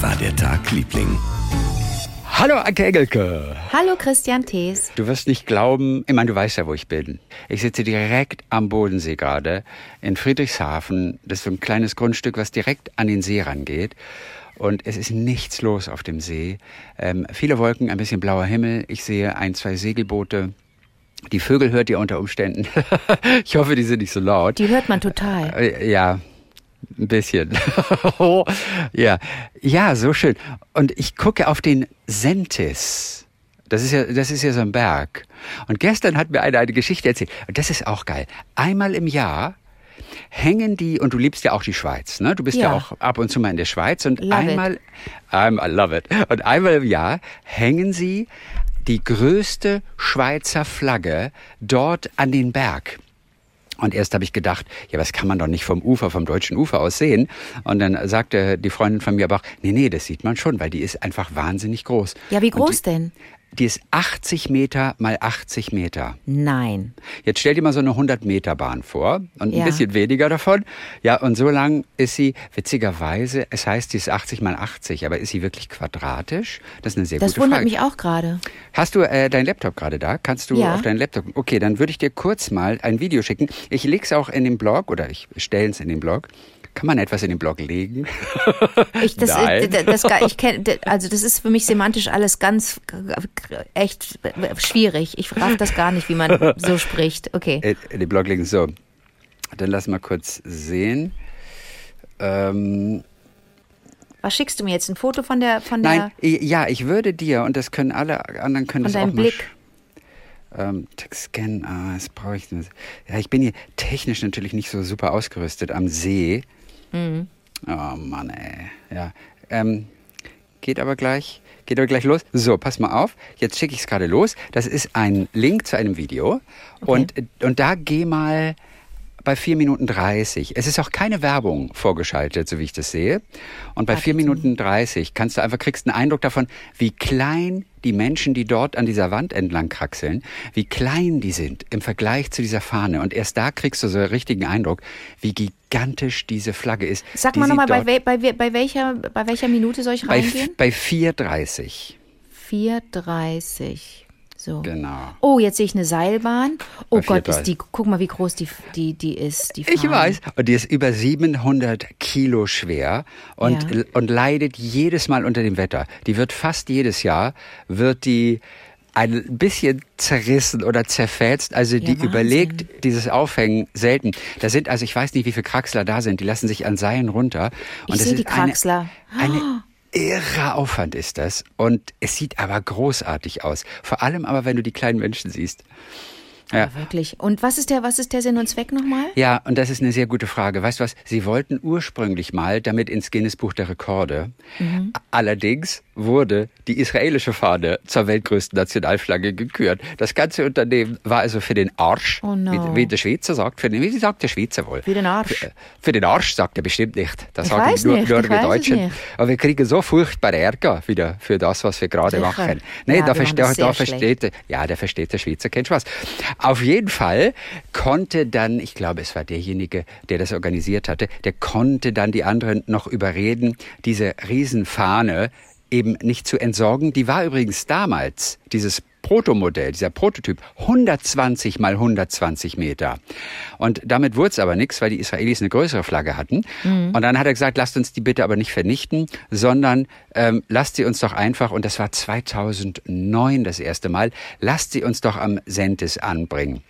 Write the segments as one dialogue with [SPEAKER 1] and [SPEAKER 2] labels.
[SPEAKER 1] Wie war der Tag, Liebling?
[SPEAKER 2] Hallo, Anke Engelke.
[SPEAKER 3] Hallo, Christian Thees.
[SPEAKER 2] Du wirst nicht glauben, ich meine, du weißt ja, wo ich bin. Ich sitze direkt am Bodensee gerade in Friedrichshafen. Das ist so ein kleines Grundstück, was direkt an den See rangeht. Und es ist nichts los auf dem See. Ähm, viele Wolken, ein bisschen blauer Himmel. Ich sehe ein, zwei Segelboote. Die Vögel hört ihr unter Umständen. ich hoffe, die sind nicht so laut.
[SPEAKER 3] Die hört man total.
[SPEAKER 2] Äh, Ja, ein bisschen. ja. ja, so schön. Und ich gucke auf den Sentis. Das ist ja, das ist ja so ein Berg. Und gestern hat mir einer eine Geschichte erzählt. Und das ist auch geil. Einmal im Jahr hängen die, und du liebst ja auch die Schweiz, ne? Du bist ja,
[SPEAKER 3] Ja.
[SPEAKER 2] auch ab und zu mal in der Schweiz und
[SPEAKER 3] Love it.
[SPEAKER 2] einmal, I'm, I love it. Und einmal im Jahr hängen sie die größte Schweizer Flagge dort an den Berg. Und erst habe ich gedacht, ja, was kann man doch nicht vom Ufer, vom deutschen Ufer aus sehen. Und dann sagte die Freundin von mir aber nee, nee, das sieht man schon, weil die ist einfach wahnsinnig groß.
[SPEAKER 3] Ja, wie groß
[SPEAKER 2] die,
[SPEAKER 3] denn?
[SPEAKER 2] Die ist 80 Meter mal 80 Meter.
[SPEAKER 3] Nein.
[SPEAKER 2] Jetzt stell dir mal so eine 100 Meter Bahn vor und ein
[SPEAKER 3] Ja.
[SPEAKER 2] bisschen weniger davon. Ja, und so lang ist sie, witzigerweise, es heißt, sie ist 80 mal 80, aber ist sie wirklich quadratisch? Das ist eine sehr
[SPEAKER 3] Das
[SPEAKER 2] gute
[SPEAKER 3] wundert
[SPEAKER 2] Frage.
[SPEAKER 3] mich auch gerade.
[SPEAKER 2] Hast du äh, deinen Laptop gerade da? Kannst du
[SPEAKER 3] Ja.
[SPEAKER 2] auf deinen Laptop? Okay, dann würde ich dir kurz mal ein Video schicken. Ich leg's auch in den Blog oder ich stelle es in den Blog. Kann man etwas in den Blog legen?
[SPEAKER 3] Ich, das,
[SPEAKER 2] Nein.
[SPEAKER 3] das, das, ich kenn, also das ist für mich semantisch alles ganz echt schwierig. Ich raff das gar nicht, wie man so spricht. Okay.
[SPEAKER 2] Äh, in den Blog legen. So, dann lass mal kurz sehen. Ähm,
[SPEAKER 3] Was schickst du mir jetzt? Ein Foto von der von der
[SPEAKER 2] nein, i- ja, ich würde dir und das können alle anderen können
[SPEAKER 3] von
[SPEAKER 2] das auch
[SPEAKER 3] Blick.
[SPEAKER 2] Ähm, Text Scan, ah, das brauche ich nicht. Ja, ich bin hier technisch natürlich nicht so super ausgerüstet am See.
[SPEAKER 3] Mhm.
[SPEAKER 2] Oh Mann, ey. Ja. Ähm, geht aber gleich. Geht aber gleich los. So, pass mal auf. Jetzt schicke ich es gerade los. Das ist ein Link zu einem Video. Und, und da geh mal bei 4 Minuten 30. Es ist auch keine Werbung vorgeschaltet, so wie ich das sehe. Und bei 4 Minuten 30 kannst du einfach, kriegst einen Eindruck davon, wie klein die Menschen, die dort an dieser Wand entlang kraxeln, wie klein die sind im Vergleich zu dieser Fahne. Und erst da kriegst du so einen richtigen Eindruck, wie gigantisch diese Flagge ist.
[SPEAKER 3] Sag mal nochmal, bei, bei, bei, welcher, bei welcher Minute soll ich reingehen?
[SPEAKER 2] bei 4,30.
[SPEAKER 3] 4,30. So.
[SPEAKER 2] Genau.
[SPEAKER 3] Oh, jetzt sehe ich eine Seilbahn. Oh Gott,
[SPEAKER 2] 4,30.
[SPEAKER 3] ist die, guck mal, wie groß die, die, die ist. Die
[SPEAKER 2] Ich
[SPEAKER 3] Fahne.
[SPEAKER 2] weiß. Und die ist über 700 Kilo schwer und,
[SPEAKER 3] Ja.
[SPEAKER 2] und leidet jedes Mal unter dem Wetter. Die wird fast jedes Jahr, wird die ein bisschen zerrissen oder zerfetzt. Also die
[SPEAKER 3] Wahnsinn.
[SPEAKER 2] überlegt dieses Aufhängen selten. Da sind, also ich weiß nicht, wie viele Kraxler da sind. Die lassen sich an Seilen runter. Und
[SPEAKER 3] Ich
[SPEAKER 2] das
[SPEAKER 3] sehe die Kraxler.
[SPEAKER 2] Eine, eine irrer Aufwand ist das. Und es sieht aber großartig aus. Vor allem aber, wenn du die kleinen Menschen siehst. Ja.
[SPEAKER 3] Wirklich. Und was ist der, was ist der Sinn und Zweck nochmal?
[SPEAKER 2] Ja, und das ist eine sehr gute Frage. Weißt du was? Sie wollten ursprünglich mal damit ins Guinness Buch der Rekorde.
[SPEAKER 3] Mhm.
[SPEAKER 2] Allerdings wurde die israelische Fahne zur weltgrößten Nationalflagge gekürt. Das ganze Unternehmen war also für den Arsch,
[SPEAKER 3] Oh no.
[SPEAKER 2] wie, wie der Schweizer sagt. Für den, wie sagt der Schweizer wohl?
[SPEAKER 3] Für den Arsch.
[SPEAKER 2] Für, für den Arsch sagt er bestimmt nicht. Das
[SPEAKER 3] Ich
[SPEAKER 2] sagen nur,
[SPEAKER 3] nicht,
[SPEAKER 2] nur wir Deutschen. Aber wir kriegen so furchtbar Ärger wieder für das, was wir gerade
[SPEAKER 3] Sicher.
[SPEAKER 2] machen. Nee,
[SPEAKER 3] Ja,
[SPEAKER 2] da, versteht, da versteht, der- ja, der versteht der Schweizer keinen Spaß. Auf jeden Fall konnte dann, ich glaube, es war derjenige, der das organisiert hatte, der konnte dann die anderen noch überreden, diese Riesenfahne eben nicht zu entsorgen. Die war übrigens damals, dieses Protomodell, dieser Prototyp, 120 mal 120 Meter. Und damit wurde es aber nichts, weil die Israelis eine größere Flagge hatten. Und dann hat er gesagt, lasst uns die bitte aber nicht vernichten, sondern ähm, lasst sie uns doch einfach, und das war 2009 das erste Mal, lasst sie uns doch am Sentis anbringen.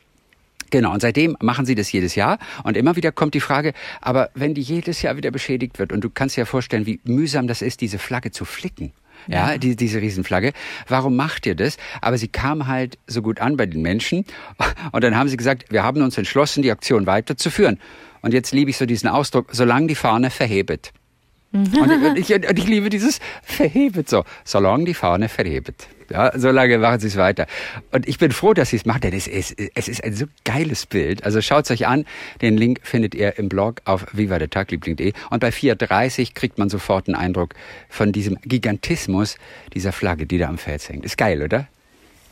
[SPEAKER 2] Genau, und seitdem machen sie das jedes Jahr und immer wieder kommt die Frage, aber wenn die jedes Jahr wieder beschädigt wird und du kannst dir ja vorstellen, wie mühsam das ist, diese Flagge zu flicken. Ja, die, diese Riesenflagge. Warum macht ihr das? Aber sie kam halt so gut an bei den Menschen. Und dann haben sie gesagt, wir haben uns entschlossen, die Aktion weiterzuführen. Und jetzt liebe ich so diesen Ausdruck, solange die Fahne verhebet. Und ich, und ich liebe dieses Verhebet so. Solange die Fahne verhebet. Ja, solange machen sie es weiter. Und ich bin froh, dass sie es machen, denn es ist, es ist ein so geiles Bild. Also schaut es euch an. Den Link findet ihr im Blog auf vivadetagliebling.de. Und bei 4.30 kriegt man sofort einen Eindruck von diesem Gigantismus dieser Flagge, die da am Fels hängt. Ist geil, oder?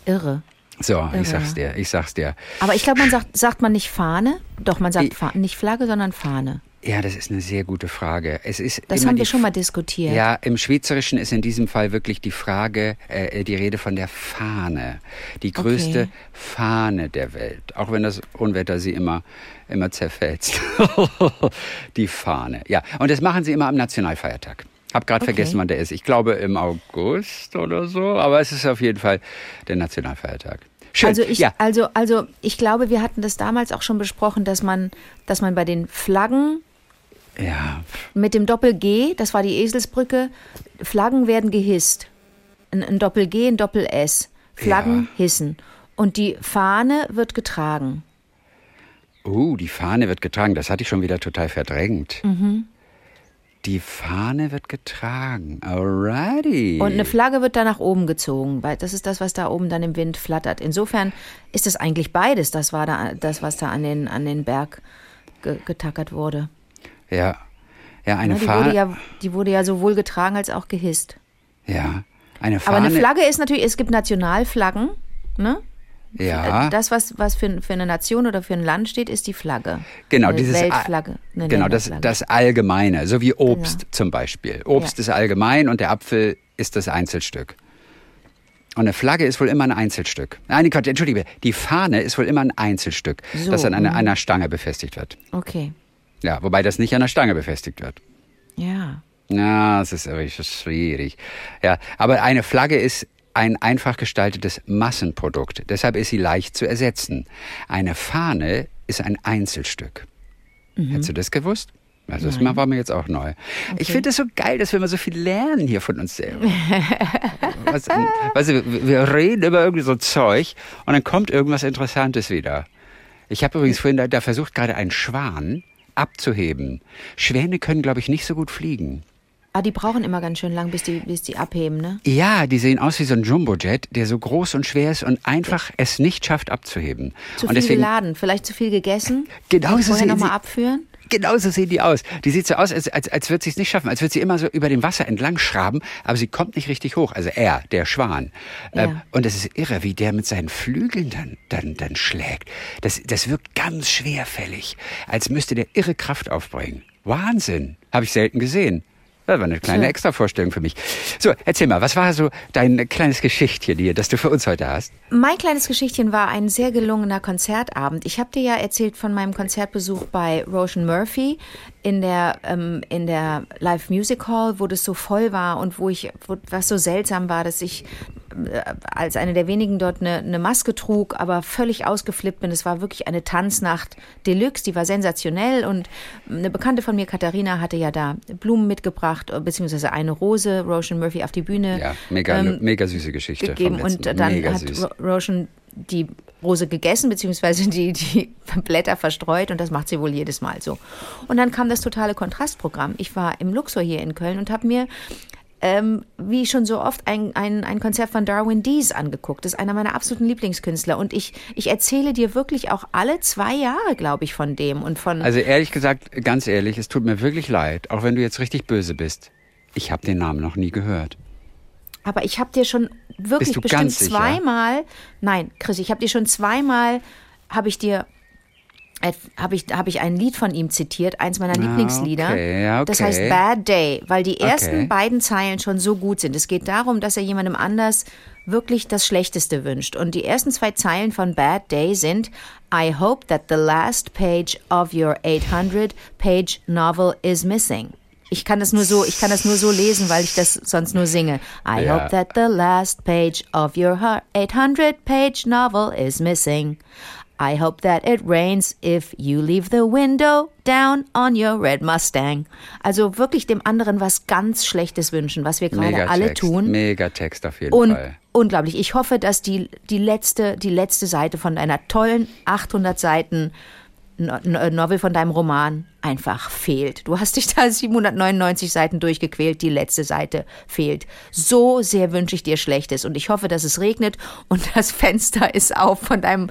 [SPEAKER 3] Irre.
[SPEAKER 2] So,
[SPEAKER 3] Irre.
[SPEAKER 2] ich sag's dir, ich sag's dir.
[SPEAKER 3] Aber ich glaube, man sagt, sagt man nicht Fahne? Doch, man sagt
[SPEAKER 2] Ich-
[SPEAKER 3] Fa nicht Flagge, sondern Fahne.
[SPEAKER 2] Ja, das ist eine sehr gute Frage. Es ist
[SPEAKER 3] das haben wir schon mal diskutiert.
[SPEAKER 2] Ja, im Schweizerischen ist in diesem Fall wirklich die Frage, äh, die Rede von der Fahne. Die größte
[SPEAKER 3] Okay.
[SPEAKER 2] Fahne der Welt. Auch wenn das Unwetter sie immer, immer zerfetzt. die Fahne. Ja, und das machen sie immer am Nationalfeiertag. Hab gerade
[SPEAKER 3] Okay.
[SPEAKER 2] vergessen, wann der ist. Ich glaube im August oder so, aber es ist auf jeden Fall der Nationalfeiertag. Schön.
[SPEAKER 3] Also ich,
[SPEAKER 2] ja,
[SPEAKER 3] also, also ich glaube, wir hatten das damals auch schon besprochen, dass man, dass man bei den Flaggen
[SPEAKER 2] ja,
[SPEAKER 3] mit dem Doppel G, das war die Eselsbrücke, Flaggen werden gehisst. Ein, ein Doppel G, ein Doppel S. Flaggen hissen. Und die Fahne wird getragen.
[SPEAKER 2] Uh, die Fahne wird getragen. Das hatte ich schon wieder total verdrängt. Die Fahne wird getragen. Alrighty.
[SPEAKER 3] Und eine Flagge wird da nach oben gezogen, weil das ist das, was da oben dann im Wind flattert. Insofern ist es eigentlich beides, das war da das, was da an den, an den Berg ge, getackert wurde.
[SPEAKER 2] Ja. Ja, eine
[SPEAKER 3] Ne, die,
[SPEAKER 2] Fahne.
[SPEAKER 3] wurde ja, die wurde ja sowohl getragen als auch gehisst.
[SPEAKER 2] ja. Eine
[SPEAKER 3] Aber
[SPEAKER 2] Fahne.
[SPEAKER 3] eine Flagge ist natürlich, es gibt Nationalflaggen, ne?
[SPEAKER 2] Ja.
[SPEAKER 3] Das, was, was für, für eine Nation oder für ein Land steht, ist die Flagge.
[SPEAKER 2] Genau,
[SPEAKER 3] eine
[SPEAKER 2] dieses
[SPEAKER 3] Weltflagge.
[SPEAKER 2] Genau, das, das Allgemeine, so wie Obst
[SPEAKER 3] Genau.
[SPEAKER 2] zum Beispiel. Obst
[SPEAKER 3] Ja.
[SPEAKER 2] ist allgemein und der Apfel ist das Einzelstück. Und eine Flagge ist wohl immer ein Einzelstück. Nein, Gott, entschuldige, die Fahne ist wohl immer ein Einzelstück,
[SPEAKER 3] So,
[SPEAKER 2] das an einer,
[SPEAKER 3] mhm.
[SPEAKER 2] einer Stange befestigt wird.
[SPEAKER 3] Okay.
[SPEAKER 2] Ja, wobei das nicht an der Stange befestigt wird.
[SPEAKER 3] Ja.
[SPEAKER 2] Ja, es ist wirklich schwierig. Ja, aber eine Flagge ist ein einfach gestaltetes Massenprodukt. Deshalb ist sie leicht zu ersetzen. Eine Fahne ist ein Einzelstück. Hättest du das gewusst? Also das war mir jetzt auch neu. Ich finde es so geil, dass wir immer so viel lernen hier von uns selber. was, wir- wir reden über irgendwie so Zeug und dann kommt irgendwas Interessantes wieder. Ich habe übrigens vorhin da, da versucht, gerade einen Schwan abzuheben. Schwäne können, glaube ich, nicht so gut fliegen.
[SPEAKER 3] Ah, die brauchen immer ganz schön lang, bis die, bis die abheben, ne?
[SPEAKER 2] Ja, die sehen aus wie so ein Jumbojet, der so groß und schwer ist und einfach es nicht schafft abzuheben.
[SPEAKER 3] Zu
[SPEAKER 2] und
[SPEAKER 3] viel
[SPEAKER 2] deswegen,
[SPEAKER 3] geladen, vielleicht zu viel gegessen.
[SPEAKER 2] Genau so
[SPEAKER 3] vorher
[SPEAKER 2] sehen
[SPEAKER 3] nochmal abführen.
[SPEAKER 2] Genauso sehen die aus. Die sieht so aus, als, als, als würde sie es nicht schaffen, als würde sie immer so über dem Wasser entlang schraben, aber sie kommt nicht richtig hoch. Also er, der Schwan.
[SPEAKER 3] Ja.
[SPEAKER 2] Ähm, und es ist irre, wie der mit seinen Flügeln dann, dann, dann schlägt. Das, das wirkt ganz schwerfällig, als müsste der irre Kraft aufbringen. Wahnsinn. Habe ich selten gesehen. Das war eine kleine
[SPEAKER 3] Tja.
[SPEAKER 2] Extravorstellung für mich. So, erzähl mal, was war so dein kleines Geschichtchen hier, das du für uns heute hast?
[SPEAKER 3] Mein kleines Geschichtchen war ein sehr gelungener Konzertabend. Ich habe dir ja erzählt von meinem Konzertbesuch bei Roshan Murphy in der, ähm, in der Live Music Hall, wo das so voll war und wo ich, wo, was so seltsam war, dass ich als eine der wenigen dort eine, eine Maske trug, aber völlig ausgeflippt bin. Es war wirklich eine Tanznacht Deluxe, die war sensationell und eine Bekannte von mir, Katharina, hatte ja da Blumen mitgebracht, äh, beziehungsweise eine Rose, Roshan Murphy auf die Bühne
[SPEAKER 2] Ja, mega,
[SPEAKER 3] ähm,
[SPEAKER 2] mega süße Geschichte.
[SPEAKER 3] gegeben und dann
[SPEAKER 2] mega
[SPEAKER 3] hat
[SPEAKER 2] süß.
[SPEAKER 3] Roshan die Rose gegessen, beziehungsweise die, die Blätter verstreut und das macht sie wohl jedes Mal so. Und dann kam das totale Kontrastprogramm. Ich war im Luxor hier in Köln und habe mir ähm, wie schon so oft ein, ein, ein Konzert von Darwin Dees angeguckt. Das ist einer meiner absoluten Lieblingskünstler. Und ich, ich erzähle dir wirklich auch alle zwei Jahre, glaube ich, von dem. Und von
[SPEAKER 2] Also ehrlich gesagt, ganz ehrlich, es tut mir wirklich leid, auch wenn du jetzt richtig böse bist. Ich habe den Namen noch nie gehört.
[SPEAKER 3] Aber ich habe dir schon wirklich bestimmt zweimal, nein, Chris, ich habe dir schon zweimal, habe ich dir, habe ich, habe ich ein Lied von ihm zitiert, eins meiner Lieblingslieder.
[SPEAKER 2] Ah, okay, ja,
[SPEAKER 3] Das
[SPEAKER 2] okay.
[SPEAKER 3] heißt Bad Day, weil die ersten
[SPEAKER 2] Okay.
[SPEAKER 3] beiden Zeilen schon so gut sind. Es geht darum, dass er jemandem anders wirklich das Schlechteste wünscht. Und die ersten zwei Zeilen von Bad Day sind I hope that the last page of your 800 page novel is missing. Ich kann das nur so, ich kann das nur so lesen, weil ich das sonst nur singe. I
[SPEAKER 2] Ja.
[SPEAKER 3] hope that the last page of your 800 page novel is missing. I hope that it rains if you leave the window down on your red Mustang. Also wirklich dem anderen was ganz Schlechtes wünschen, was wir gerade alle tun.
[SPEAKER 2] Megatext auf jeden
[SPEAKER 3] Und
[SPEAKER 2] Fall.
[SPEAKER 3] unglaublich. Ich hoffe, dass die, die, letzte, die letzte Seite von deiner tollen 800 Seiten No- No- Novel von deinem Roman einfach fehlt. Du hast dich da 799 Seiten durchgequält, die letzte Seite fehlt. So sehr wünsche ich dir Schlechtes und ich hoffe, dass es regnet und das Fenster ist auf von deinem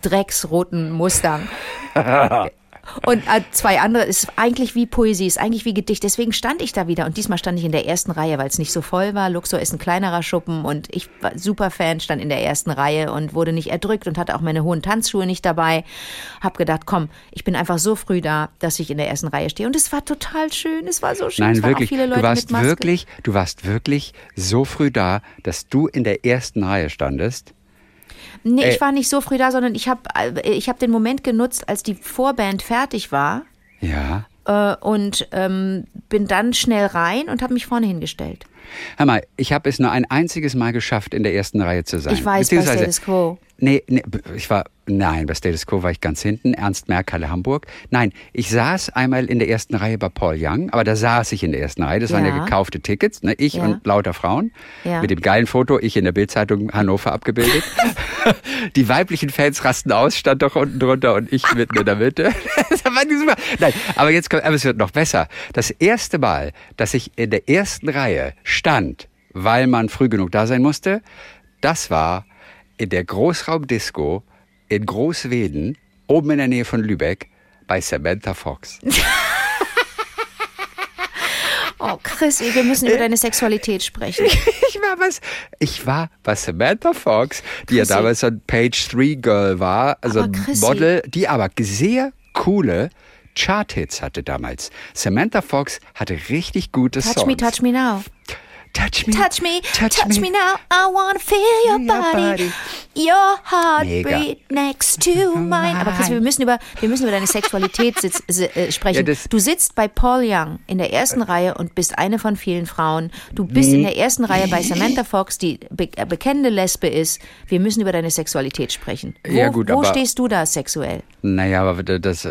[SPEAKER 3] drecksroten Mustang. Und äh, zwei andere, ist eigentlich wie Poesie, ist eigentlich wie Gedicht. Deswegen stand ich da wieder. Und diesmal stand ich in der ersten Reihe, weil es nicht so voll war. Luxor ist ein kleinerer Schuppen und ich war super Fan, stand in der ersten Reihe und wurde nicht erdrückt und hatte auch meine hohen Tanzschuhe nicht dabei. Hab gedacht, komm, ich bin einfach so früh da, dass ich in der ersten Reihe stehe. Und es war total schön. Es war so schön.
[SPEAKER 2] Nein,
[SPEAKER 3] es waren
[SPEAKER 2] wirklich.
[SPEAKER 3] Viele Leute
[SPEAKER 2] du warst wirklich, du warst wirklich so früh da, dass du in der ersten Reihe standest.
[SPEAKER 3] Nee,
[SPEAKER 2] Äh,
[SPEAKER 3] ich war nicht so früh da, sondern ich habe ich hab den Moment genutzt, als die Vorband fertig war
[SPEAKER 2] Ja.
[SPEAKER 3] äh, und ähm, bin dann schnell rein und habe mich vorne hingestellt.
[SPEAKER 2] Hör mal, ich habe es nur ein einziges Mal geschafft, in der ersten Reihe zu sein.
[SPEAKER 3] Ich weiß, bei Status Quo.
[SPEAKER 2] Nee, nee, ich war, nein, bei Status Quo war ich ganz hinten, Ernst Merkel Hamburg. Nein, ich saß einmal in der ersten Reihe bei Paul Young, aber da saß ich in der ersten Reihe, das waren ja
[SPEAKER 3] Ja.
[SPEAKER 2] gekaufte Tickets, ne? ich
[SPEAKER 3] Ja.
[SPEAKER 2] und lauter Frauen,
[SPEAKER 3] Ja.
[SPEAKER 2] mit dem geilen Foto, ich in der Bildzeitung Hannover abgebildet. Die weiblichen Fans rasten aus, stand doch unten drunter und ich mitten in der Mitte. Nein, aber jetzt kommt, aber es wird noch besser. Das erste Mal, dass ich in der ersten Reihe stand, weil man früh genug da sein musste, das war in der Großraumdisco in Großweden, oben in der Nähe von Lübeck, bei Samantha Fox.
[SPEAKER 3] Oh, Chris, wir müssen über deine Sexualität sprechen.
[SPEAKER 2] Ich war was, ich war bei Samantha Fox, die ja
[SPEAKER 3] Chrissy.
[SPEAKER 2] damals so ein Page 3 Girl war, also ein. Model, die aber sehr coole Chart-Hits hatte damals. Samantha Fox hatte richtig gute
[SPEAKER 3] Touch
[SPEAKER 2] Songs.
[SPEAKER 3] me, touch me now.
[SPEAKER 2] Touch me,
[SPEAKER 3] Touch me, touch, me. now. I wanna feel your
[SPEAKER 2] Feel your
[SPEAKER 3] body,
[SPEAKER 2] body.
[SPEAKER 3] your heart
[SPEAKER 2] Mega.
[SPEAKER 3] beat next to mine. Aber Chris, wir müssen über, wir müssen über deine Sexualität sitz, si- äh, sprechen.
[SPEAKER 2] Ja,
[SPEAKER 3] du sitzt bei Paul Young in der ersten Reihe und bist eine von vielen Frauen. Du bist in der ersten Reihe bei Samantha Fox, die be äh, bekennende Lesbe ist. Wir müssen über deine Sexualität sprechen. Wo,
[SPEAKER 2] Ja, gut,
[SPEAKER 3] wo
[SPEAKER 2] aber-
[SPEAKER 3] stehst du da sexuell?
[SPEAKER 2] Naja, aber das, äh,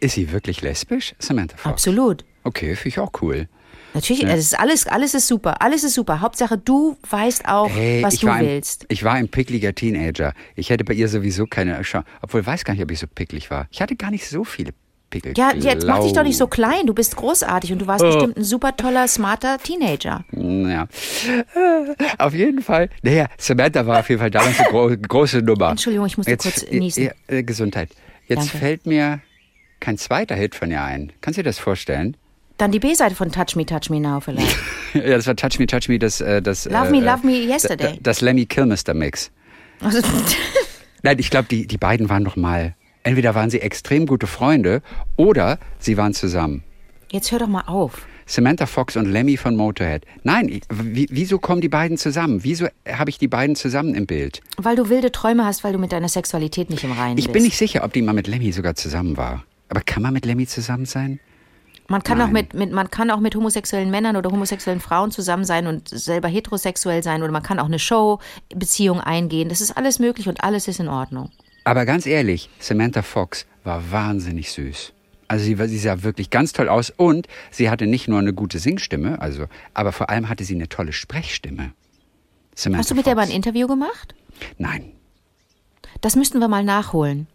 [SPEAKER 2] ist sie wirklich lesbisch, Samantha Fox?
[SPEAKER 3] Absolut.
[SPEAKER 2] Okay, finde ich auch cool.
[SPEAKER 3] Natürlich, es ist alles, alles ist super, alles ist super. Hauptsache, du weißt auch,
[SPEAKER 2] Hey,
[SPEAKER 3] was
[SPEAKER 2] ich
[SPEAKER 3] du
[SPEAKER 2] war
[SPEAKER 3] willst.
[SPEAKER 2] Ein, ich war ein pickliger Teenager. Ich hätte bei ihr sowieso keine Chance. Obwohl, ich weiß gar nicht, ob ich so picklig war. Ich hatte gar nicht so viele Pickel.
[SPEAKER 3] Ja, jetzt mach dich doch nicht so klein. Du bist großartig und du
[SPEAKER 2] Oh.
[SPEAKER 3] warst bestimmt ein super toller, smarter Teenager.
[SPEAKER 2] Ja. Auf jeden Fall. Naja, Samantha war auf jeden Fall damals eine gro große Nummer.
[SPEAKER 3] Entschuldigung, ich musste kurz
[SPEAKER 2] äh,
[SPEAKER 3] niesen.
[SPEAKER 2] Gesundheit. Jetzt
[SPEAKER 3] Danke.
[SPEAKER 2] fällt mir kein zweiter Hit von ihr ein. Kannst du dir das vorstellen?
[SPEAKER 3] Dann die B-Seite von Touch Me, Touch Me Now vielleicht.
[SPEAKER 2] ja, das war Touch Me, Touch Me, das... äh, das
[SPEAKER 3] Love
[SPEAKER 2] äh,
[SPEAKER 3] Me, Love Me
[SPEAKER 2] äh,
[SPEAKER 3] Yesterday.
[SPEAKER 2] d- Das Lemmy Kilmister Mix.
[SPEAKER 3] Also,
[SPEAKER 2] Nein, ich glaube, die, die beiden waren noch mal... Entweder waren sie extrem gute Freunde oder sie waren zusammen.
[SPEAKER 3] jetzt hör doch mal auf.
[SPEAKER 2] Samantha Fox und Lemmy von Motorhead. Nein, ich- wie, wieso kommen die beiden zusammen? Wieso habe ich die beiden zusammen im Bild?
[SPEAKER 3] Weil du wilde Träume hast, weil du mit deiner Sexualität nicht im Reinen
[SPEAKER 2] Ich
[SPEAKER 3] bist.
[SPEAKER 2] bin nicht sicher, ob die mal mit Lemmy sogar zusammen war. Aber kann man mit Lemmy zusammen sein?
[SPEAKER 3] Man kann, auch mit, mit, man kann auch mit homosexuellen Männern oder homosexuellen Frauen zusammen sein und selber heterosexuell sein oder man kann auch eine Show-Beziehung eingehen. Das ist alles möglich und alles ist in Ordnung.
[SPEAKER 2] Aber ganz ehrlich, Samantha Fox war wahnsinnig süß. Also sie, war- sie sah wirklich ganz toll aus und sie hatte nicht nur eine gute Singstimme, also, aber vor allem hatte sie eine tolle Sprechstimme. Samantha
[SPEAKER 3] Hast du mit der mal
[SPEAKER 2] Fox.
[SPEAKER 3] ein Interview gemacht?
[SPEAKER 2] Nein.
[SPEAKER 3] Das müssten wir mal nachholen.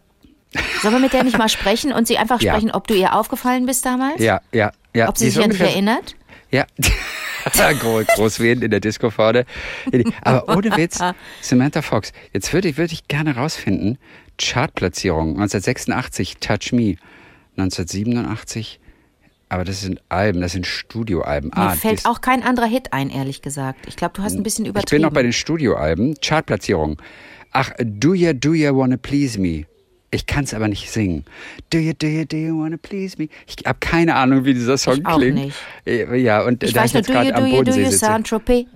[SPEAKER 3] Sollen wir mit der nicht mal sprechen und sie einfach
[SPEAKER 2] Ja.
[SPEAKER 3] sprechen, ob du ihr aufgefallen bist damals?
[SPEAKER 2] Ja, ja, ja.
[SPEAKER 3] Ob sie sich an dich
[SPEAKER 2] ungefähr-
[SPEAKER 3] erinnert?
[SPEAKER 2] Ja. Groß, Großweden in der Disco vorne. Aber ohne Witz, Samantha Fox. Jetzt würde ich, würde ich gerne rausfinden, Chartplatzierung 1986, Touch Me. 1987, aber das sind Alben, das sind Studioalben.
[SPEAKER 3] Mir
[SPEAKER 2] Ah,
[SPEAKER 3] fällt auch kein anderer Hit ein, ehrlich gesagt. Ich glaube, du hast ein bisschen
[SPEAKER 2] ich bin
[SPEAKER 3] übertrieben.
[SPEAKER 2] noch bei den Studioalben. Chartplatzierung. Ach, Do Ya, Do Ya Wanna Please Me. Ich kann es aber nicht singen. Do you, do you, do you wanna please me? Ich habe keine Ahnung, wie dieser Song
[SPEAKER 3] Ich auch
[SPEAKER 2] klingt.
[SPEAKER 3] nicht.
[SPEAKER 2] Äh, Ja, und
[SPEAKER 3] ich
[SPEAKER 2] da
[SPEAKER 3] weiß
[SPEAKER 2] ich
[SPEAKER 3] nur,
[SPEAKER 2] jetzt
[SPEAKER 3] do you,
[SPEAKER 2] gerade
[SPEAKER 3] do
[SPEAKER 2] am
[SPEAKER 3] you, do you. Saint-Tropez.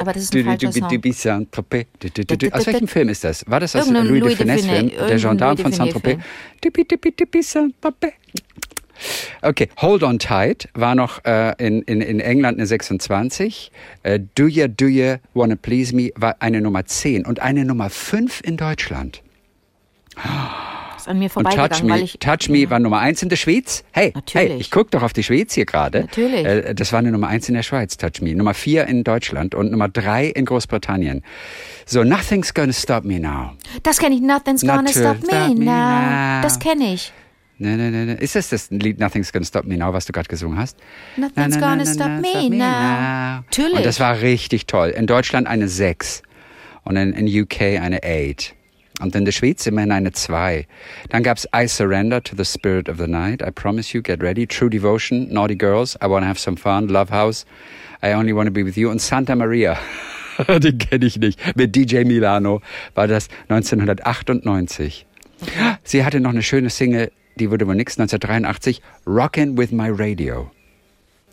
[SPEAKER 3] Aber das ist ein falscher Song.
[SPEAKER 2] Aus welchem Film ist das? War das aus Louis,
[SPEAKER 3] Louis
[SPEAKER 2] de Finesse-Film? Der Gendarme von Saint-Tropez? Okay, Hold on Tight war noch äh, in, in, in England eine 26. Äh, Do Ya, Do Ya Wanna Please Me war eine Nummer 10 und eine Nummer 5 in Deutschland.
[SPEAKER 3] Ist an mir
[SPEAKER 2] Und
[SPEAKER 3] vorbeigegangen,
[SPEAKER 2] Touch Me,
[SPEAKER 3] ich.
[SPEAKER 2] Touch Me war Nummer 1 in der Schweiz. Hey,
[SPEAKER 3] Natürlich.
[SPEAKER 2] hey ich gucke doch auf die Schweiz hier gerade.
[SPEAKER 3] Natürlich.
[SPEAKER 2] Äh, das war eine Nummer 1 in der Schweiz, Touch Me. Nummer 4 in Deutschland und Nummer 3 in Großbritannien. So, Nothing's Gonna Stop Me Now.
[SPEAKER 3] Das kenne ich. Nothing's gonna
[SPEAKER 2] Natürlich.
[SPEAKER 3] stop me
[SPEAKER 2] Stop me
[SPEAKER 3] now.
[SPEAKER 2] now.
[SPEAKER 3] Das kenne ich.
[SPEAKER 2] Ne, ne, ne, ne. Ist das das Lied Nothing's Gonna Stop Me Now, was du gerade gesungen hast?
[SPEAKER 3] Nothing's gonna stop me now. Natürlich.
[SPEAKER 2] Und das war richtig toll. In Deutschland eine 6 und in, in UK eine 8. Und in der Schweiz immerhin eine 2. Dann gab es I Surrender to the Spirit of the Night, I Promise You, Get Ready, True Devotion, Naughty Girls, I Wanna Have Some Fun, Love House, I Only Wanna Be With You und Santa Maria. Den kenne ich nicht. Mit DJ Milano war das 1998. Sie hatte noch eine schöne Single, die wurde wohl nix, 1983, Rockin' With My Radio.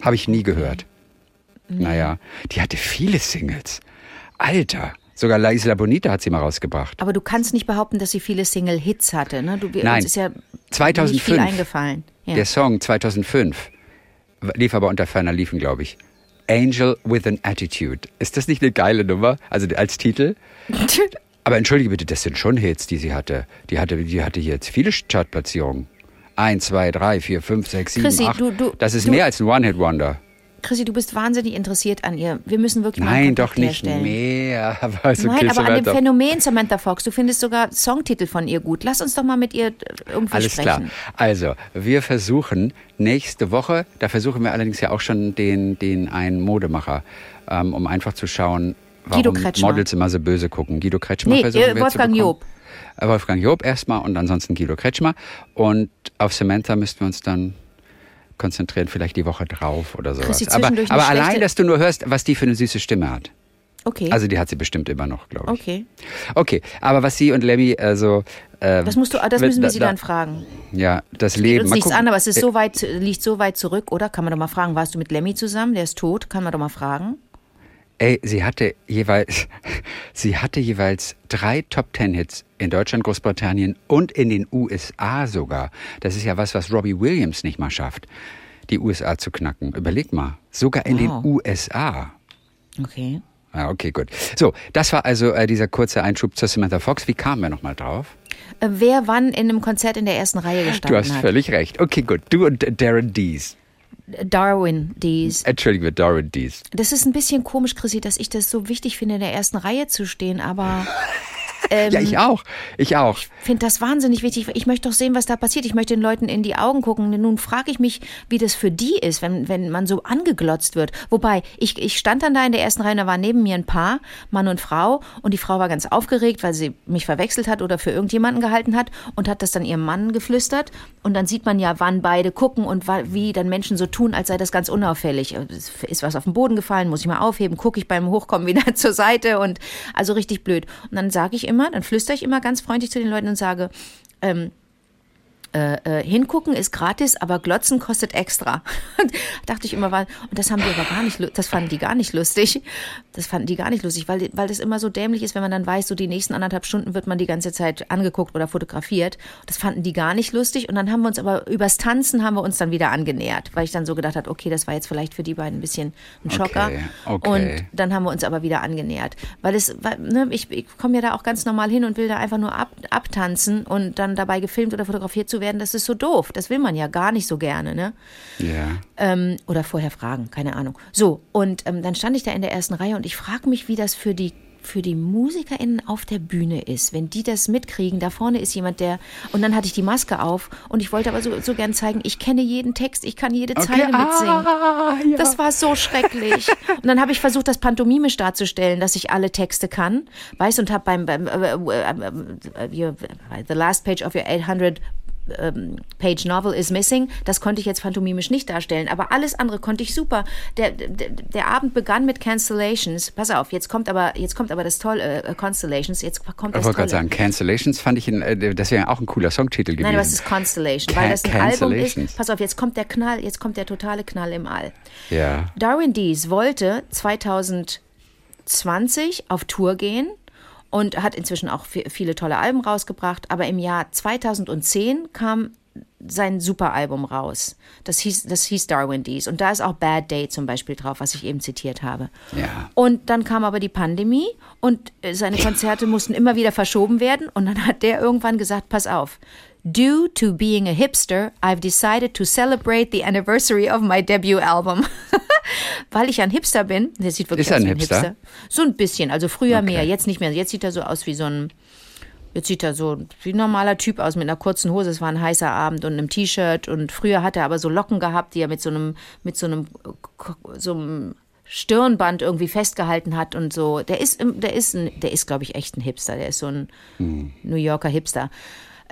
[SPEAKER 2] Habe ich nie gehört. Nee. Naja, die hatte viele Singles. Alter. Sogar La Isla Bonita hat sie mal rausgebracht.
[SPEAKER 3] Aber du kannst nicht behaupten, dass sie viele Single-Hits hatte. Ne? Du,
[SPEAKER 2] Nein,
[SPEAKER 3] ist ja
[SPEAKER 2] 2005.
[SPEAKER 3] Nicht viel eingefallen.
[SPEAKER 2] Ja. Der Song 2005 lief aber unter ferner Liefen, glaube ich. Angel with an Attitude. Ist das nicht eine geile Nummer? Also als Titel? aber entschuldige bitte, das sind schon Hits, die sie hatte. Die hatte, die hatte jetzt viele Chartplatzierungen. Eins, zwei, drei, vier, fünf, sechs, sieben,
[SPEAKER 3] Chrissy,
[SPEAKER 2] acht.
[SPEAKER 3] Du, du,
[SPEAKER 2] das ist mehr als ein One-Hit-Wonder.
[SPEAKER 3] Chrissy, du bist wahnsinnig interessiert an ihr. Wir müssen wirklich
[SPEAKER 2] Nein,
[SPEAKER 3] mal
[SPEAKER 2] doch nicht
[SPEAKER 3] herstellen.
[SPEAKER 2] mehr. Aber okay,
[SPEAKER 3] Nein, aber
[SPEAKER 2] Samantha.
[SPEAKER 3] an dem Phänomen Samantha Fox, du findest sogar Songtitel von ihr gut. Lass uns doch mal mit ihr irgendwie
[SPEAKER 2] Alles
[SPEAKER 3] sprechen.
[SPEAKER 2] klar. Also, wir versuchen nächste Woche, da versuchen wir allerdings ja auch schon den, den einen Modemacher, ähm, um einfach zu schauen, warum Models immer so böse gucken. Guido Kretschmer
[SPEAKER 3] nee,
[SPEAKER 2] versuchen
[SPEAKER 3] äh,
[SPEAKER 2] wir
[SPEAKER 3] Wolfgang
[SPEAKER 2] zu
[SPEAKER 3] Job.
[SPEAKER 2] Äh, Wolfgang Job erstmal und ansonsten Guido Kretschmer. Und auf Samantha müssten wir uns dann konzentrieren, vielleicht die Woche drauf oder sowas. Aber, aber allein, dass du nur hörst, was die für eine süße Stimme hat.
[SPEAKER 3] Okay.
[SPEAKER 2] Also die hat sie bestimmt immer noch, glaube ich.
[SPEAKER 3] okay.
[SPEAKER 2] Okay, aber was sie und Lemmy, also ähm,
[SPEAKER 3] Das, musst du, das
[SPEAKER 2] wird-
[SPEAKER 3] müssen wir
[SPEAKER 2] da-
[SPEAKER 3] sie
[SPEAKER 2] da-
[SPEAKER 3] dann fragen.
[SPEAKER 2] Ja, das Leben.
[SPEAKER 3] uns nichts an, aber es ist
[SPEAKER 2] Äh,
[SPEAKER 3] so weit, liegt so weit zurück, oder? Kann man doch mal fragen, warst du mit Lemmy zusammen? Der ist tot, kann man doch mal fragen.
[SPEAKER 2] Ey, sie hatte jeweils, sie hatte jeweils drei Top Ten Hits in Deutschland, Großbritannien und in den USA sogar. Das ist ja was, was Robbie Williams nicht mal schafft, die USA zu knacken. Überleg mal, sogar in
[SPEAKER 3] Wow.
[SPEAKER 2] den USA.
[SPEAKER 3] Okay.
[SPEAKER 2] Ja, okay, gut. So, das war also äh, dieser kurze Einschub zu Samantha Fox. Wie kamen wir nochmal drauf?
[SPEAKER 3] Äh, wer wann in einem Konzert in der ersten Reihe gestanden
[SPEAKER 2] Du hast
[SPEAKER 3] hat?
[SPEAKER 2] völlig recht. Okay, gut. Du und Darren Dees.
[SPEAKER 3] Darwin Dees.
[SPEAKER 2] Entschuldige, Darren Dees.
[SPEAKER 3] Das ist ein bisschen komisch, Chrissy, dass ich das so wichtig finde, in der ersten Reihe zu stehen, aber ähm,
[SPEAKER 2] Ja, ich auch. Ich auch.
[SPEAKER 3] finde das wahnsinnig wichtig. Ich möchte doch sehen, was da passiert. Ich möchte den Leuten in die Augen gucken. Nun frage ich mich, wie das für die ist, wenn, wenn man so angeglotzt wird. Wobei, ich, ich stand dann da in der ersten Reihe, da war neben mir ein Paar, Mann und Frau, und die Frau war ganz aufgeregt, weil sie mich verwechselt hat oder für irgendjemanden gehalten hat und hat das dann ihrem Mann geflüstert. Und dann sieht man ja, wann beide gucken und wie dann Menschen so tun, als sei das ganz unauffällig. Ist was auf den Boden gefallen, muss ich mal aufheben, gucke ich beim Hochkommen wieder zur Seite und also richtig blöd. Und dann sage ich immer, dann flüstere ich immer ganz freundlich zu den Leuten und sage, ähm, äh, äh, hingucken ist gratis, aber glotzen kostet extra. Dachte ich immer, weil, und das haben die aber gar nicht, das fanden die gar nicht lustig. Das fanden die gar nicht lustig, weil, weil das immer so dämlich ist, wenn man dann weiß, so die nächsten anderthalb Stunden wird man die ganze Zeit angeguckt oder fotografiert. Das fanden die gar nicht lustig und dann haben wir uns aber übers Tanzen haben wir uns dann wieder angenähert, weil ich dann so gedacht habe, okay, das war jetzt vielleicht für die beiden ein bisschen ein Schocker.
[SPEAKER 2] Okay, okay.
[SPEAKER 3] Und dann haben wir uns aber wieder angenähert. Weil es, weil, ne, ich, ich komme ja da auch ganz normal hin und will da einfach nur ab, abtanzen und dann dabei gefilmt oder fotografiert zu werden, das ist so doof. Das will man ja gar nicht so gerne, ne?
[SPEAKER 2] Ja.
[SPEAKER 3] Ähm, oder vorher fragen, keine Ahnung. So, und ähm, dann stand ich da in der ersten Reihe und ich frage mich, wie das für die für die MusikerInnen auf der Bühne ist, wenn die das mitkriegen, da vorne ist jemand, der, und dann hatte ich die Maske auf und ich wollte aber so, so gern zeigen, ich kenne jeden Text, ich kann jede Zeile mitsingen.
[SPEAKER 2] Ah, ja.
[SPEAKER 3] Das war so schrecklich. Und dann habe ich versucht, das pantomimisch darzustellen, dass ich alle Texte kann. Weißt und habe beim, beim äh, äh, äh, äh, The Last Page of Your 800 ähm, Page Novel is Missing, das konnte ich jetzt pantomimisch nicht darstellen, aber alles andere konnte ich super. Der, der, der Abend begann mit Cancellations. Pass auf, jetzt kommt aber, jetzt kommt aber das tolle, äh, Constellations, jetzt kommt
[SPEAKER 2] Ich
[SPEAKER 3] das
[SPEAKER 2] wollte gerade sagen, Cancellations fand ich, in, äh, das wäre auch ein cooler Songtitel gewesen.
[SPEAKER 3] Nein, aber es ist Constellation, weil
[SPEAKER 2] Can-
[SPEAKER 3] das ein Album ist. Pass auf, jetzt kommt der Knall, jetzt kommt der totale Knall im All.
[SPEAKER 2] Ja.
[SPEAKER 3] Darwin Dees wollte 2020 auf Tour gehen und hat inzwischen auch vi- viele tolle Alben rausgebracht. Aber im Jahr 2010 kam sein Superalbum raus. Das hieß, das hieß Darwin Dees. Und da ist auch Bad Day zum Beispiel drauf, was ich eben zitiert habe.
[SPEAKER 2] Ja.
[SPEAKER 3] Und dann kam aber die Pandemie und äh, seine Konzerte mussten immer wieder verschoben werden. Und dann hat der irgendwann gesagt, pass auf. Due to being a hipster, I've decided to celebrate the anniversary of my debut album. Weil ich ein Hipster bin. Der sieht wirklich
[SPEAKER 2] Ist
[SPEAKER 3] aus wie ein
[SPEAKER 2] Hipster?
[SPEAKER 3] Hipster. So ein bisschen. Also früher
[SPEAKER 2] Okay.
[SPEAKER 3] mehr, jetzt nicht mehr. Jetzt sieht er so aus wie so ein Jetzt sieht er so wie ein normaler Typ aus mit einer kurzen Hose. Es war ein heißer Abend und einem T-Shirt. Und früher hat er aber so Locken gehabt, die er mit so einem, mit so einem, so einem Stirnband irgendwie festgehalten hat und so. Der ist, der ist, ein, der ist, glaube ich, echt ein Hipster. Der ist so ein hm. New Yorker Hipster.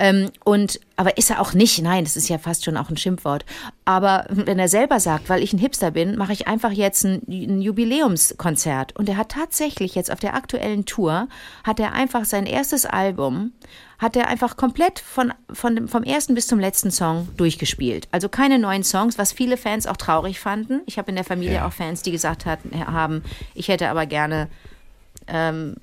[SPEAKER 3] Ähm, und, aber ist er auch nicht, nein, das ist ja fast schon auch ein Schimpfwort. Aber wenn er selber sagt, weil ich ein Hipster bin, mache ich einfach jetzt ein, ein Jubiläumskonzert. Und er hat tatsächlich jetzt auf der aktuellen Tour, hat er einfach sein erstes Album, hat er einfach komplett von, von dem, vom ersten bis zum letzten Song durchgespielt. Also keine neuen Songs, was viele Fans auch traurig fanden. Ich habe in der Familie ja. auch Fans, die gesagt hatten, haben, ich hätte aber gerne ähm,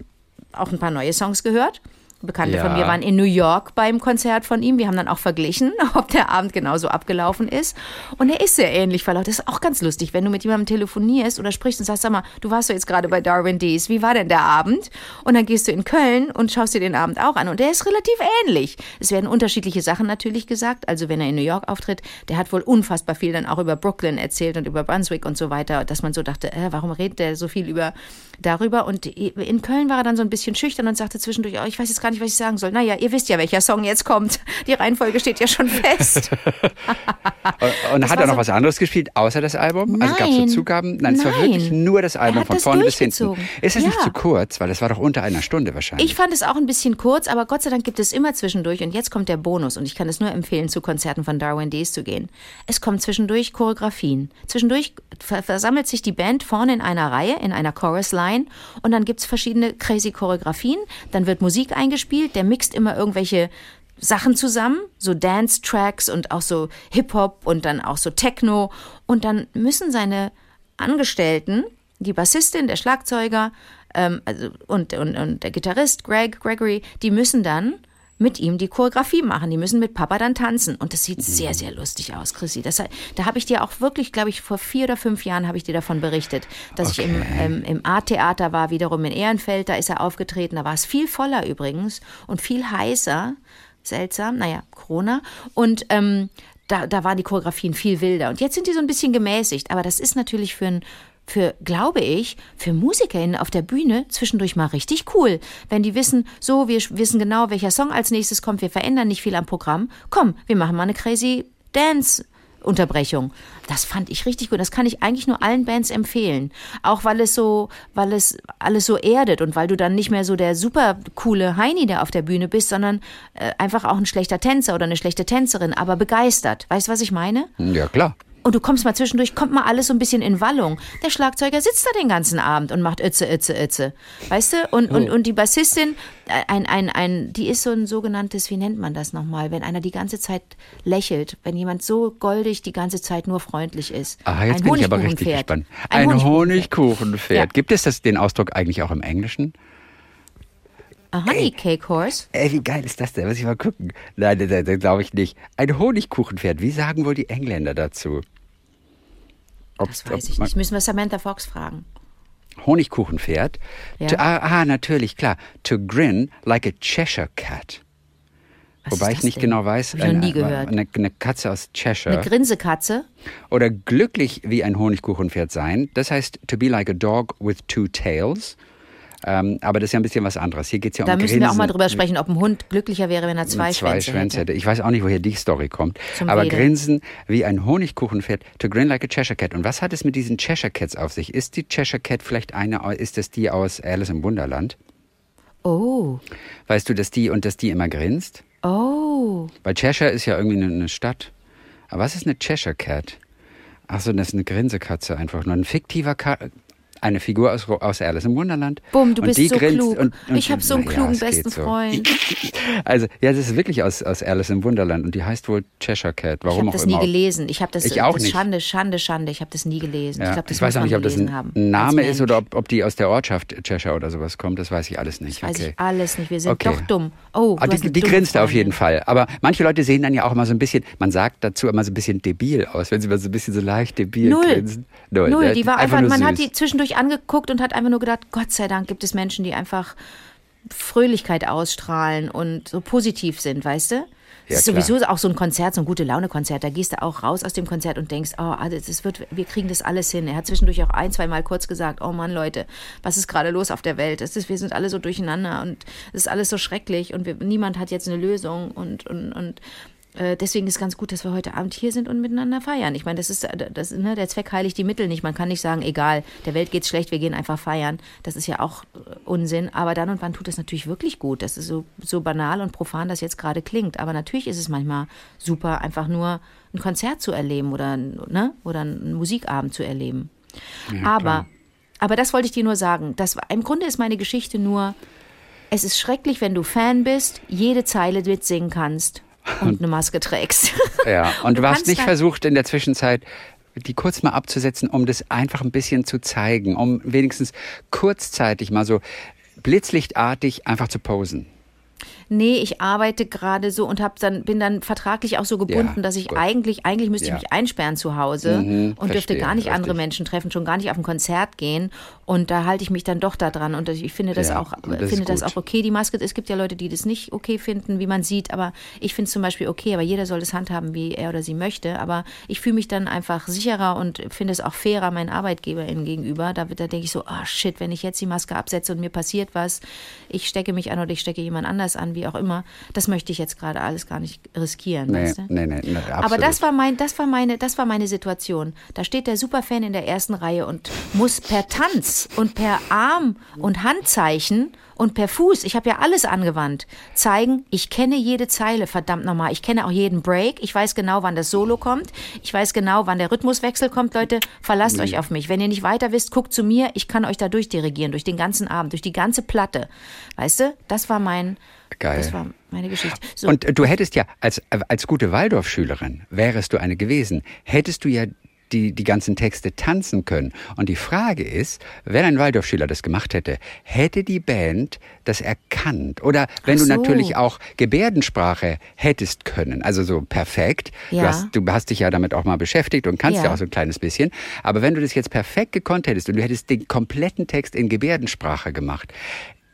[SPEAKER 3] auch ein paar neue Songs gehört. Bekannte ja. von mir waren in New York beim Konzert von ihm. Wir haben dann auch verglichen, ob der Abend genauso abgelaufen ist. Und er ist sehr ähnlich verlaufen. Das ist auch ganz lustig, wenn du mit jemandem telefonierst oder sprichst und sagst, sag mal, du warst doch jetzt gerade bei Darwin Dees. Wie war denn der Abend? Und dann gehst du in Köln und schaust dir den Abend auch an. Und der ist relativ ähnlich. Es werden unterschiedliche Sachen natürlich gesagt. Also wenn er in New York auftritt, der hat wohl unfassbar viel dann auch über Brooklyn erzählt und über Brunswick und so weiter, dass man so dachte, äh, warum redet der so viel über darüber? Und in Köln war er dann so ein bisschen schüchtern und sagte zwischendurch, oh, ich weiß jetzt gar nicht, was ich sagen soll. Naja, ihr wisst ja, welcher Song jetzt kommt. Die Reihenfolge steht ja schon fest.
[SPEAKER 2] und, und hat er noch so was anderes gespielt, außer das Album?
[SPEAKER 3] Nein,
[SPEAKER 2] also gab es so Zugaben? Nein, es war wirklich nur das Album von vorne bis hinten. Ist das ja. nicht zu kurz? Weil das war doch unter einer Stunde wahrscheinlich.
[SPEAKER 3] Ich fand es auch ein bisschen kurz, aber Gott sei Dank gibt es immer zwischendurch. Und jetzt kommt der Bonus. Und ich kann es nur empfehlen, zu Konzerten von Darwin Days zu gehen. Es kommen zwischendurch Choreografien. Zwischendurch versammelt sich die Band vorne in einer Reihe, in einer Chorus-Line. Und dann gibt es verschiedene crazy Choreografien. Dann wird Musik eingespielt gespielt, der mixt immer irgendwelche Sachen zusammen, so Dance-Tracks und auch so Hip-Hop und dann auch so Techno. Und dann müssen seine Angestellten, die Bassistin, der Schlagzeuger ähm, also, und, und, und der Gitarrist Greg, Gregory, die müssen dann mit ihm die Choreografie machen. Die müssen mit Papa dann tanzen. Und das sieht sehr, sehr lustig aus, Chrissy. Das, da habe ich dir auch wirklich, glaube ich, vor vier oder fünf Jahren habe ich dir davon berichtet, dass okay. ich im, ähm, im Art-Theater war, wiederum in Ehrenfeld. Da ist er aufgetreten. Da war es viel voller übrigens und viel heißer. Seltsam. Naja, Corona. Und ähm, da, da waren die Choreografien viel wilder. Und jetzt sind die so ein bisschen gemäßigt. Aber das ist natürlich für ein für, glaube ich, für MusikerInnen auf der Bühne zwischendurch mal richtig cool. Wenn die wissen, so, wir wissen genau, welcher Song als nächstes kommt, wir verändern nicht viel am Programm. Komm, wir machen mal eine crazy Dance. Unterbrechung. Das fand ich richtig gut. Das kann ich eigentlich nur allen Bands empfehlen. Auch weil es so, weil es alles so erdet und weil du dann nicht mehr so der super coole Heini, der auf der Bühne bist, sondern äh, einfach auch ein schlechter Tänzer oder eine schlechte Tänzerin, aber begeistert. Weißt du, was ich meine?
[SPEAKER 2] Ja, klar.
[SPEAKER 3] Und du kommst mal zwischendurch, kommt mal alles so ein bisschen in Wallung. Der Schlagzeuger sitzt da den ganzen Abend und macht Itze, Itze, Itze. Weißt du? Und, oh. und, und die Bassistin, äh, ein, ein, ein, die ist so ein sogenanntes, wie nennt man das nochmal, wenn einer die ganze Zeit lächelt, wenn jemand so goldig die ganze Zeit nur freundlich ist.
[SPEAKER 2] Ah, jetzt
[SPEAKER 3] ein
[SPEAKER 2] bin ich aber richtig gespannt. Ein, ein Honigkuchenpferd. Ja. Gibt es das, den Ausdruck eigentlich auch im Englischen?
[SPEAKER 3] A honey cake horse?
[SPEAKER 2] Ey, wie geil ist das denn? Muss ich mal gucken. Nein, das, das glaube ich nicht. Ein Honigkuchenpferd. Wie sagen wohl die Engländer dazu?
[SPEAKER 3] Ob, das weiß ich nicht. Müssen wir Samantha Fox fragen.
[SPEAKER 2] Honigkuchenpferd. Ja. To, ah, ah, natürlich, klar. To grin like a Cheshire Cat. Was Wobei ich nicht denn? genau weiß.
[SPEAKER 3] Hab ich noch nie gehört.
[SPEAKER 2] Eine, eine, Katze aus Cheshire.
[SPEAKER 3] Eine Grinsekatze.
[SPEAKER 2] Oder glücklich wie ein Honigkuchenpferd sein. Das heißt to be like a dog with two tails. Ähm, aber das ist ja ein bisschen was anderes. Hier geht es ja
[SPEAKER 3] da
[SPEAKER 2] um
[SPEAKER 3] Da müssen
[SPEAKER 2] Grinsen.
[SPEAKER 3] wir auch mal drüber sprechen, ob ein Hund glücklicher wäre, wenn er zwei, zwei Schwänze, Schwänze hätte.
[SPEAKER 2] hätte. Ich weiß auch nicht, woher die Story kommt. Zum aber Rede. Grinsen wie ein Honigkuchenpferd, to grin like a Cheshire Cat. Und was hat es mit diesen Cheshire Cats auf sich? Ist die Cheshire Cat vielleicht eine, ist das die aus Alice im Wunderland?
[SPEAKER 3] Oh.
[SPEAKER 2] Weißt du, dass die und dass die immer grinst?
[SPEAKER 3] Oh.
[SPEAKER 2] Weil Cheshire ist ja irgendwie eine Stadt. Aber was ist eine Cheshire Cat? Achso, das ist eine Grinsekatze einfach nur. Ein fiktiver Ka eine Figur aus, aus Alice im Wunderland.
[SPEAKER 3] Bumm, du bist so klug. Und, und, ich habe so einen klugen ja, besten so. Freund.
[SPEAKER 2] Also, ja, das ist wirklich aus, aus Alice im Wunderland und die heißt wohl Cheshire Cat. Warum
[SPEAKER 3] ich habe das
[SPEAKER 2] nie
[SPEAKER 3] gelesen. Ich habe das,
[SPEAKER 2] ich auch
[SPEAKER 3] das
[SPEAKER 2] nicht.
[SPEAKER 3] Schande, Schande, Schande. Ich habe das nie gelesen.
[SPEAKER 2] Ja,
[SPEAKER 3] ich, glaub, das
[SPEAKER 2] ich weiß auch nicht, ob das ein
[SPEAKER 3] haben,
[SPEAKER 2] Name ist oder ob, ob die aus der Ortschaft Cheshire oder sowas kommt. Das weiß ich alles nicht.
[SPEAKER 3] Das weiß
[SPEAKER 2] okay.
[SPEAKER 3] ich alles nicht. Wir sind okay. doch dumm. Oh,
[SPEAKER 2] ah, die, die grinst auf jeden Fall. Aber manche Leute sehen dann ja auch immer so ein bisschen, man sagt dazu immer so ein bisschen debil aus, wenn sie mal so ein bisschen so leicht debil
[SPEAKER 3] Null.
[SPEAKER 2] grinsen.
[SPEAKER 3] Null. Null. Die war einfach, man hat die zwischendurch angeguckt und hat einfach nur gedacht, Gott sei Dank gibt es Menschen, die einfach Fröhlichkeit ausstrahlen und so positiv sind, weißt du? Ja, das ist sowieso auch so ein Konzert, so ein gute Laune-Konzert. Da gehst du auch raus aus dem Konzert und denkst, oh, das wird, wir kriegen das alles hin. Er hat zwischendurch auch ein, zwei Mal kurz gesagt, oh Mann, Leute, was ist gerade los auf der Welt? Es ist, wir sind alle so durcheinander und es ist alles so schrecklich und wir, niemand hat jetzt eine Lösung und, und, und äh, deswegen ist ganz gut, dass wir heute Abend hier sind und miteinander feiern. Ich meine, das ist, äh, das, ne, der Zweck heiligt die Mittel nicht. Man kann nicht sagen, egal, der Welt geht's schlecht, wir gehen einfach feiern. Das ist ja auch äh, Unsinn. Aber dann und wann tut das natürlich wirklich gut. Das ist so, so banal und profan, das jetzt gerade klingt. Aber natürlich ist es manchmal super, einfach nur ein Konzert zu erleben oder, ne, oder einen Musikabend zu erleben. Ja, aber, aber das wollte ich dir nur sagen. Das, Im Grunde ist meine Geschichte nur, es ist schrecklich, wenn du Fan bist, jede Zeile mitsingen kannst und eine Maske trägst.
[SPEAKER 2] Ja, und du, du hast nicht versucht in der Zwischenzeit die kurz mal abzusetzen, um das einfach ein bisschen zu zeigen, um wenigstens kurzzeitig mal so blitzlichtartig einfach zu posen
[SPEAKER 3] nee, ich arbeite gerade so und hab dann, bin dann vertraglich auch so gebunden, ja, dass ich gut. eigentlich, eigentlich müsste ja. ich mich einsperren zu Hause mhm, und dürfte gar nicht richtig. andere Menschen treffen, schon gar nicht auf ein Konzert gehen. Und da halte ich mich dann doch da dran. Und ich finde das ja, auch, das finde das auch okay, die Maske. Es gibt ja Leute, die das nicht okay finden, wie man sieht, aber ich finde es zum Beispiel okay, aber jeder soll das handhaben, wie er oder sie möchte. Aber ich fühle mich dann einfach sicherer und finde es auch fairer meinen ArbeitgeberInnen gegenüber. Da, da denke ich so, ah oh shit, wenn ich jetzt die Maske absetze und mir passiert was, ich stecke mich an oder ich stecke jemand anders an, wie auch immer, das möchte ich jetzt gerade alles gar nicht riskieren. Nee, weißt du? nee, nee, nee Aber das war, mein, das, war meine, das war meine Situation. Da steht der Superfan in der ersten Reihe und muss per Tanz und per Arm und Handzeichen und per Fuß, ich habe ja alles angewandt, zeigen, ich kenne jede Zeile, verdammt nochmal. Ich kenne auch jeden Break. Ich weiß genau, wann das Solo kommt. Ich weiß genau, wann der Rhythmuswechsel kommt. Leute, verlasst nee. euch auf mich. Wenn ihr nicht weiter wisst, guckt zu mir. Ich kann euch da durchdirigieren, durch den ganzen Abend, durch die ganze Platte. Weißt du, das war mein, Geil. Das war meine Geschichte.
[SPEAKER 2] So. Und du hättest ja, als, als gute Waldorfschülerin, wärest du eine gewesen, hättest du ja die, die ganzen Texte tanzen können. Und die Frage ist, wenn ein Waldorfschüler das gemacht hätte, hätte die Band das erkannt? Oder wenn so. du natürlich auch Gebärdensprache hättest können, also so perfekt, ja. du, hast, du hast dich ja damit auch mal beschäftigt und kannst ja. ja auch so ein kleines bisschen, aber wenn du das jetzt perfekt gekonnt hättest und du hättest den kompletten Text in Gebärdensprache gemacht,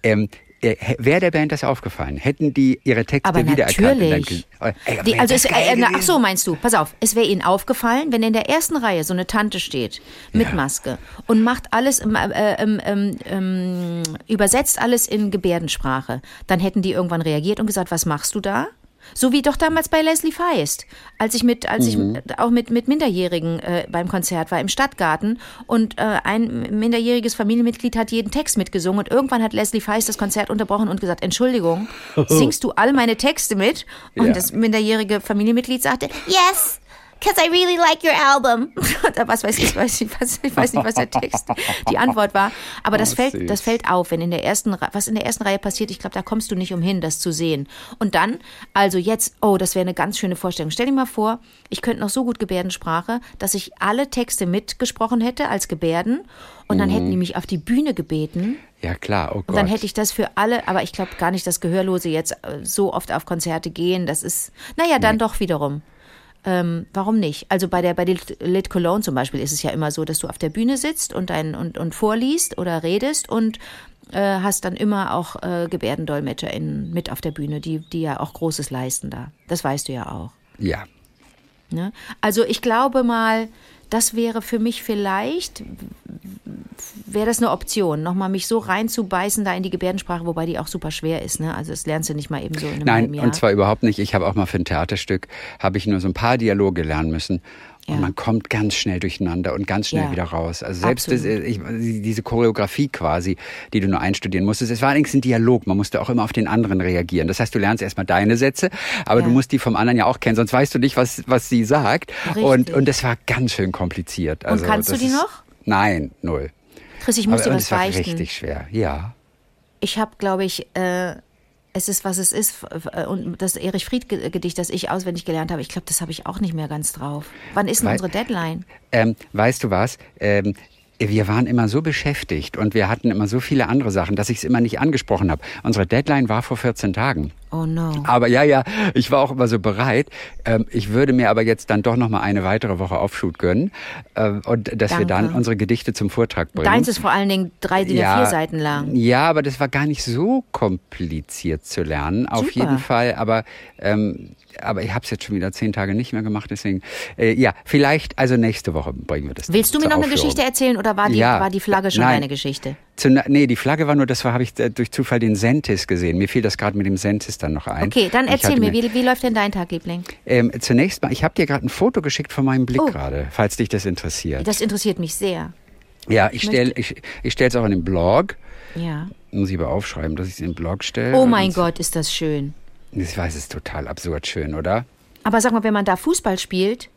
[SPEAKER 2] ähm, äh, wäre der Band das aufgefallen? Hätten die ihre Texte
[SPEAKER 3] aber
[SPEAKER 2] wiedererkannt?
[SPEAKER 3] Natürlich. Dann, ey, die, also es, äh, ach so meinst du? Pass auf, es wäre ihnen aufgefallen, wenn in der ersten Reihe so eine Tante steht mit ja. Maske und macht alles, äh, ähm, ähm, ähm, übersetzt alles in Gebärdensprache, dann hätten die irgendwann reagiert und gesagt, was machst du da? So wie doch damals bei Leslie Feist, als ich mit, als mhm. ich auch mit, mit Minderjährigen äh, beim Konzert war im Stadtgarten und äh, ein minderjähriges Familienmitglied hat jeden Text mitgesungen und irgendwann hat Leslie Feist das Konzert unterbrochen und gesagt, Entschuldigung, singst du all meine Texte mit? Und ja. das minderjährige Familienmitglied sagte, yes, because I really like your album. was weiß ich, weiß ich, was, ich weiß nicht, was der Text, die Antwort war. Aber das oh, fällt, das fällt auf, wenn in der ersten, was in der ersten Reihe passiert. Ich glaube, da kommst du nicht umhin, das zu sehen. Und dann, also jetzt, oh, das wäre eine ganz schöne Vorstellung. Stell dir mal vor, ich könnte noch so gut Gebärdensprache, dass ich alle Texte mitgesprochen hätte als Gebärden. Und dann mhm. hätten die mich auf die Bühne gebeten.
[SPEAKER 2] Ja, klar, oh Gott.
[SPEAKER 3] Und dann hätte ich das für alle, aber ich glaube gar nicht, dass Gehörlose jetzt äh, so oft auf Konzerte gehen. Das ist, naja, dann nee. doch wiederum. Ähm, warum nicht? Also bei der bei Lit Cologne zum Beispiel ist es ja immer so, dass du auf der Bühne sitzt und ein, und, und vorliest oder redest und äh, hast dann immer auch äh, GebärdendolmetscherInnen mit auf der Bühne, die, die ja auch Großes leisten da. Das weißt du ja auch.
[SPEAKER 2] Ja.
[SPEAKER 3] Ne? Also ich glaube mal, das wäre für mich vielleicht, wäre das eine Option, nochmal mich so reinzubeißen da in die Gebärdensprache, wobei die auch super schwer ist. Ne? Also das lernst du nicht mal eben so in einem
[SPEAKER 2] Nein,
[SPEAKER 3] Jahr.
[SPEAKER 2] und zwar überhaupt nicht. Ich habe auch mal für ein Theaterstück, habe ich nur so ein paar Dialoge lernen müssen. Und ja. man kommt ganz schnell durcheinander und ganz schnell ja. wieder raus. Also selbst das, ich, diese Choreografie quasi, die du nur einstudieren musstest, es war allerdings ein Dialog. Man musste auch immer auf den anderen reagieren. Das heißt, du lernst erstmal deine Sätze, aber ja. du musst die vom anderen ja auch kennen, sonst weißt du nicht, was, was sie sagt. Und, und das war ganz schön kompliziert.
[SPEAKER 3] Also, und kannst du die noch?
[SPEAKER 2] Nein, null.
[SPEAKER 3] Chris, ich muss aber, dir was
[SPEAKER 2] das war
[SPEAKER 3] beichten.
[SPEAKER 2] richtig schwer, ja.
[SPEAKER 3] Ich habe, glaube ich, äh, es ist, was es ist. Und das Erich Fried-Gedicht, das ich auswendig gelernt habe, ich glaube, das habe ich auch nicht mehr ganz drauf. Wann ist denn unsere Deadline?
[SPEAKER 2] Ähm, weißt du was? Ähm, wir waren immer so beschäftigt und wir hatten immer so viele andere Sachen, dass ich es immer nicht angesprochen habe. Unsere Deadline war vor 14 Tagen.
[SPEAKER 3] Oh no.
[SPEAKER 2] Aber ja, ja, ich war auch immer so bereit. Ähm, ich würde mir aber jetzt dann doch noch mal eine weitere Woche Aufschub gönnen äh, und dass Danke. wir dann unsere Gedichte zum Vortrag bringen.
[SPEAKER 3] Deins ist vor allen Dingen drei, DIN ja, vier Seiten lang.
[SPEAKER 2] Ja, aber das war gar nicht so kompliziert zu lernen. Auf Super. jeden Fall. Aber ähm, aber ich habe es jetzt schon wieder zehn Tage nicht mehr gemacht, deswegen äh, ja, vielleicht also nächste Woche bringen wir das.
[SPEAKER 3] Willst du mir noch eine Geschichte erzählen oder war die, ja, war die Flagge schon nein. deine Geschichte?
[SPEAKER 2] Zu, nee, die Flagge war nur, das war, habe ich äh, durch Zufall den Sentis gesehen. Mir fiel das gerade mit dem Sentis dann noch ein.
[SPEAKER 3] Okay, dann erzähl mir, wie, wie läuft denn dein Tag, Liebling?
[SPEAKER 2] Ähm, zunächst mal, ich habe dir gerade ein Foto geschickt von meinem Blick oh. gerade, falls dich das interessiert.
[SPEAKER 3] Das interessiert mich sehr.
[SPEAKER 2] Ja, ich stelle ich, ich es auch in den Blog.
[SPEAKER 3] Ja.
[SPEAKER 2] Muss ich aber aufschreiben, dass ich es in den Blog stelle.
[SPEAKER 3] Oh mein Gott, ist das schön.
[SPEAKER 2] Ich weiß, es ist total absurd schön, oder?
[SPEAKER 3] Aber sag mal, wenn man da Fußball spielt,